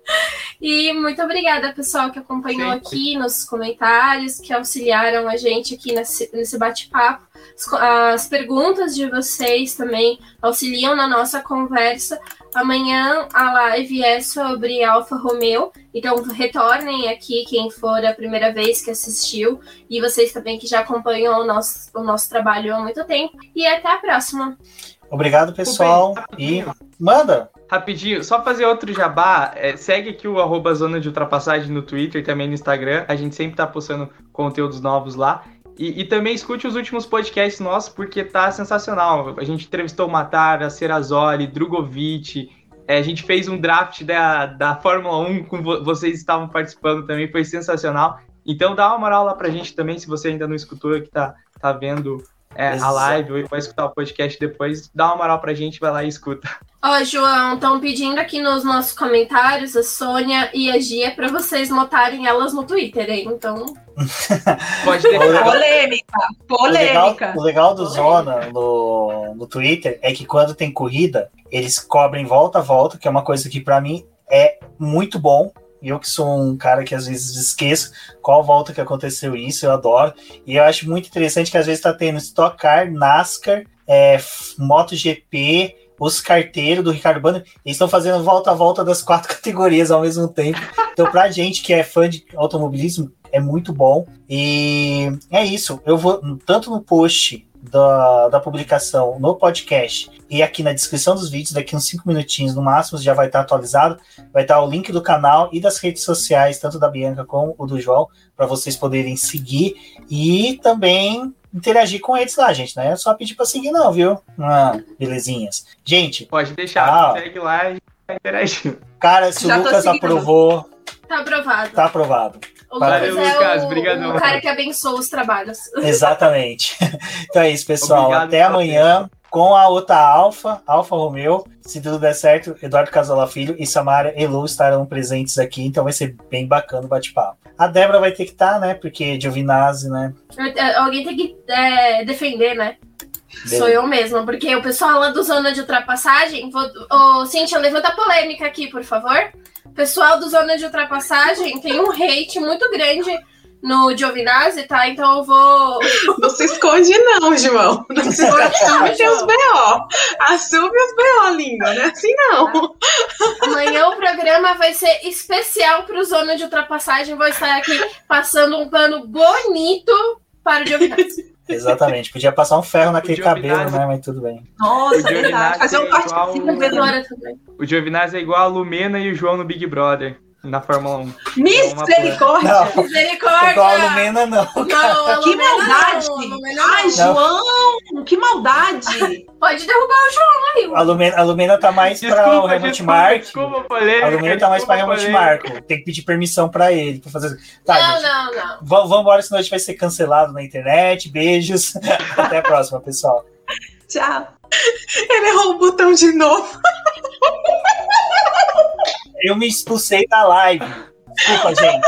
Speaker 2: e muito obrigada, pessoal, que acompanhou
Speaker 6: Sempre.
Speaker 2: aqui nos comentários, que auxiliaram a gente aqui nesse, nesse bate-papo. As, as perguntas de vocês também auxiliam na nossa conversa. Amanhã a live é sobre Alfa Romeo, então retornem aqui quem for a primeira vez que assistiu e vocês também que já acompanham o nosso, o nosso trabalho há muito tempo. E até a próxima.
Speaker 1: Obrigado, pessoal. E manda!
Speaker 6: Rapidinho, só fazer outro jabá. é, segue aqui o arroba Zona de Ultrapassagem no Twitter e também no Instagram. A gente sempre tá postando conteúdos novos lá. E, e também escute os últimos podcasts nossos, porque tá sensacional. A gente entrevistou Matara, Serrazoli, Drogovic. é, a gente fez um draft da, da Fórmula 1 com vo- vocês estavam participando também, foi sensacional. Então dá uma moral lá pra gente também, se você ainda não escutou, que tá, tá vendo é, a live ou vai escutar o podcast depois, dá uma moral pra gente, vai lá e escuta.
Speaker 2: Ó, João, estão pedindo aqui nos nossos comentários a Sônia e a Gia para vocês notarem elas no Twitter, hein? Então,
Speaker 6: Pode deixar.
Speaker 4: Polêmica,
Speaker 1: O legal,
Speaker 4: polêmica.
Speaker 1: o legal do Zona no, no Twitter é que quando tem corrida, eles cobrem volta a volta, que é uma coisa que pra mim é muito bom. Eu que sou um cara que às vezes esqueço qual volta que aconteceu isso, eu adoro. E eu acho muito interessante que às vezes tá tendo Stock Car, NASCAR, é, MotoGP, os carteiros do Ricardo Banner, eles estão fazendo volta a volta das quatro categorias ao mesmo tempo. Então, pra gente que é fã de automobilismo, é muito bom. E é isso. Eu vou tanto no post da, da publicação no podcast e aqui na descrição dos vídeos, daqui uns 5 minutinhos no máximo, já vai estar atualizado. Vai estar o link do canal e das redes sociais, tanto da Bianca como o do João, para vocês poderem seguir e também interagir com eles lá, gente. Não é só pedir para seguir, não, viu? Ah, belezinhas. Gente,
Speaker 6: Pode deixar,
Speaker 1: Ah.
Speaker 6: segue lá e vai interagindo.
Speaker 1: cara, se
Speaker 4: Já
Speaker 1: o Lucas aprovou,
Speaker 2: tá aprovado.
Speaker 1: tá aprovado.
Speaker 2: O
Speaker 1: Valeu,
Speaker 2: Lucas é
Speaker 6: Lucas,
Speaker 2: o,
Speaker 6: brigadão.
Speaker 2: o cara que abençoa os trabalhos.
Speaker 1: Exatamente. Então é isso, pessoal.
Speaker 6: Obrigado
Speaker 1: Até amanhã com a outra Alfa, Alfa Romeo. Se tudo der certo, Eduardo Casola Filho e Samara Elu estarão presentes aqui, então vai ser bem bacana o bate-papo. A Débora vai ter que estar, né? Porque Giovinazzi, né?
Speaker 2: É, Alguém tem que é, defender, né? Sou eu mesma, porque o pessoal lá do Zona de Ultrapassagem. Vou, ô, Cintia, levanta a polêmica aqui, por favor. O pessoal do Zona de Ultrapassagem tem um hate muito grande no Giovinazzi, tá? Então eu vou.
Speaker 3: Não se esconde, não, João. Não se esconde, assume teus BO. Assume os BO, linda, não é assim não.
Speaker 2: Amanhã o programa vai ser especial pro Zona de Ultrapassagem. Vou estar aqui passando um pano bonito para o Giovinazzi.
Speaker 1: Exatamente. Podia passar um ferro naquele
Speaker 6: Giovinazzi-
Speaker 1: cabelo, né? Mas tudo bem.
Speaker 4: Nossa, verdade. Fazer um
Speaker 6: é igual
Speaker 4: cortezinho
Speaker 6: o-
Speaker 4: pelo
Speaker 2: Agora também.
Speaker 6: O Giovinazzi é igual a Lumena e o João no Big Brother, na Fórmula 1.
Speaker 4: Misericórdia!
Speaker 1: Não,
Speaker 2: Misericórdia!
Speaker 1: igual a Lumena, não.
Speaker 2: Não, a
Speaker 4: Que
Speaker 2: Lumena
Speaker 4: maldade!
Speaker 2: não, a Lumena
Speaker 4: Ai. João! Que maldade!
Speaker 2: Pode derrubar o João
Speaker 1: A
Speaker 2: aí.
Speaker 1: Lumena, a Lumena tá mais para o Helmut
Speaker 6: desculpa,
Speaker 1: Marko.
Speaker 6: desculpa, polêmica.
Speaker 1: A Lumena tá mais para
Speaker 6: desculpa,
Speaker 1: Helmut. Marko. Tem que pedir permissão pra ele. Pra fazer... Tá,
Speaker 2: Não,
Speaker 1: gente.
Speaker 2: não, não.
Speaker 1: Vamos vamos embora, senão a gente vai ser cancelado na internet. Beijos. Até a próxima, pessoal.
Speaker 4: Tchau.
Speaker 3: Ele errou o botão de novo.
Speaker 1: Eu me expulsei da live. Desculpa, gente.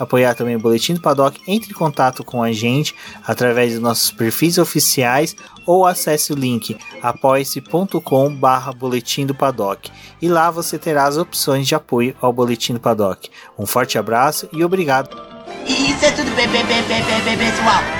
Speaker 1: apoiar também o Boletim do Paddock, entre em contato com a gente através dos nossos perfis oficiais ou acesse o link apoia-se.com barra Boletim do Paddock e lá você terá as opções de apoio ao Boletim do Paddock. Um forte abraço e obrigado!
Speaker 7: Isso é tudo bem, bem, bem, pessoal.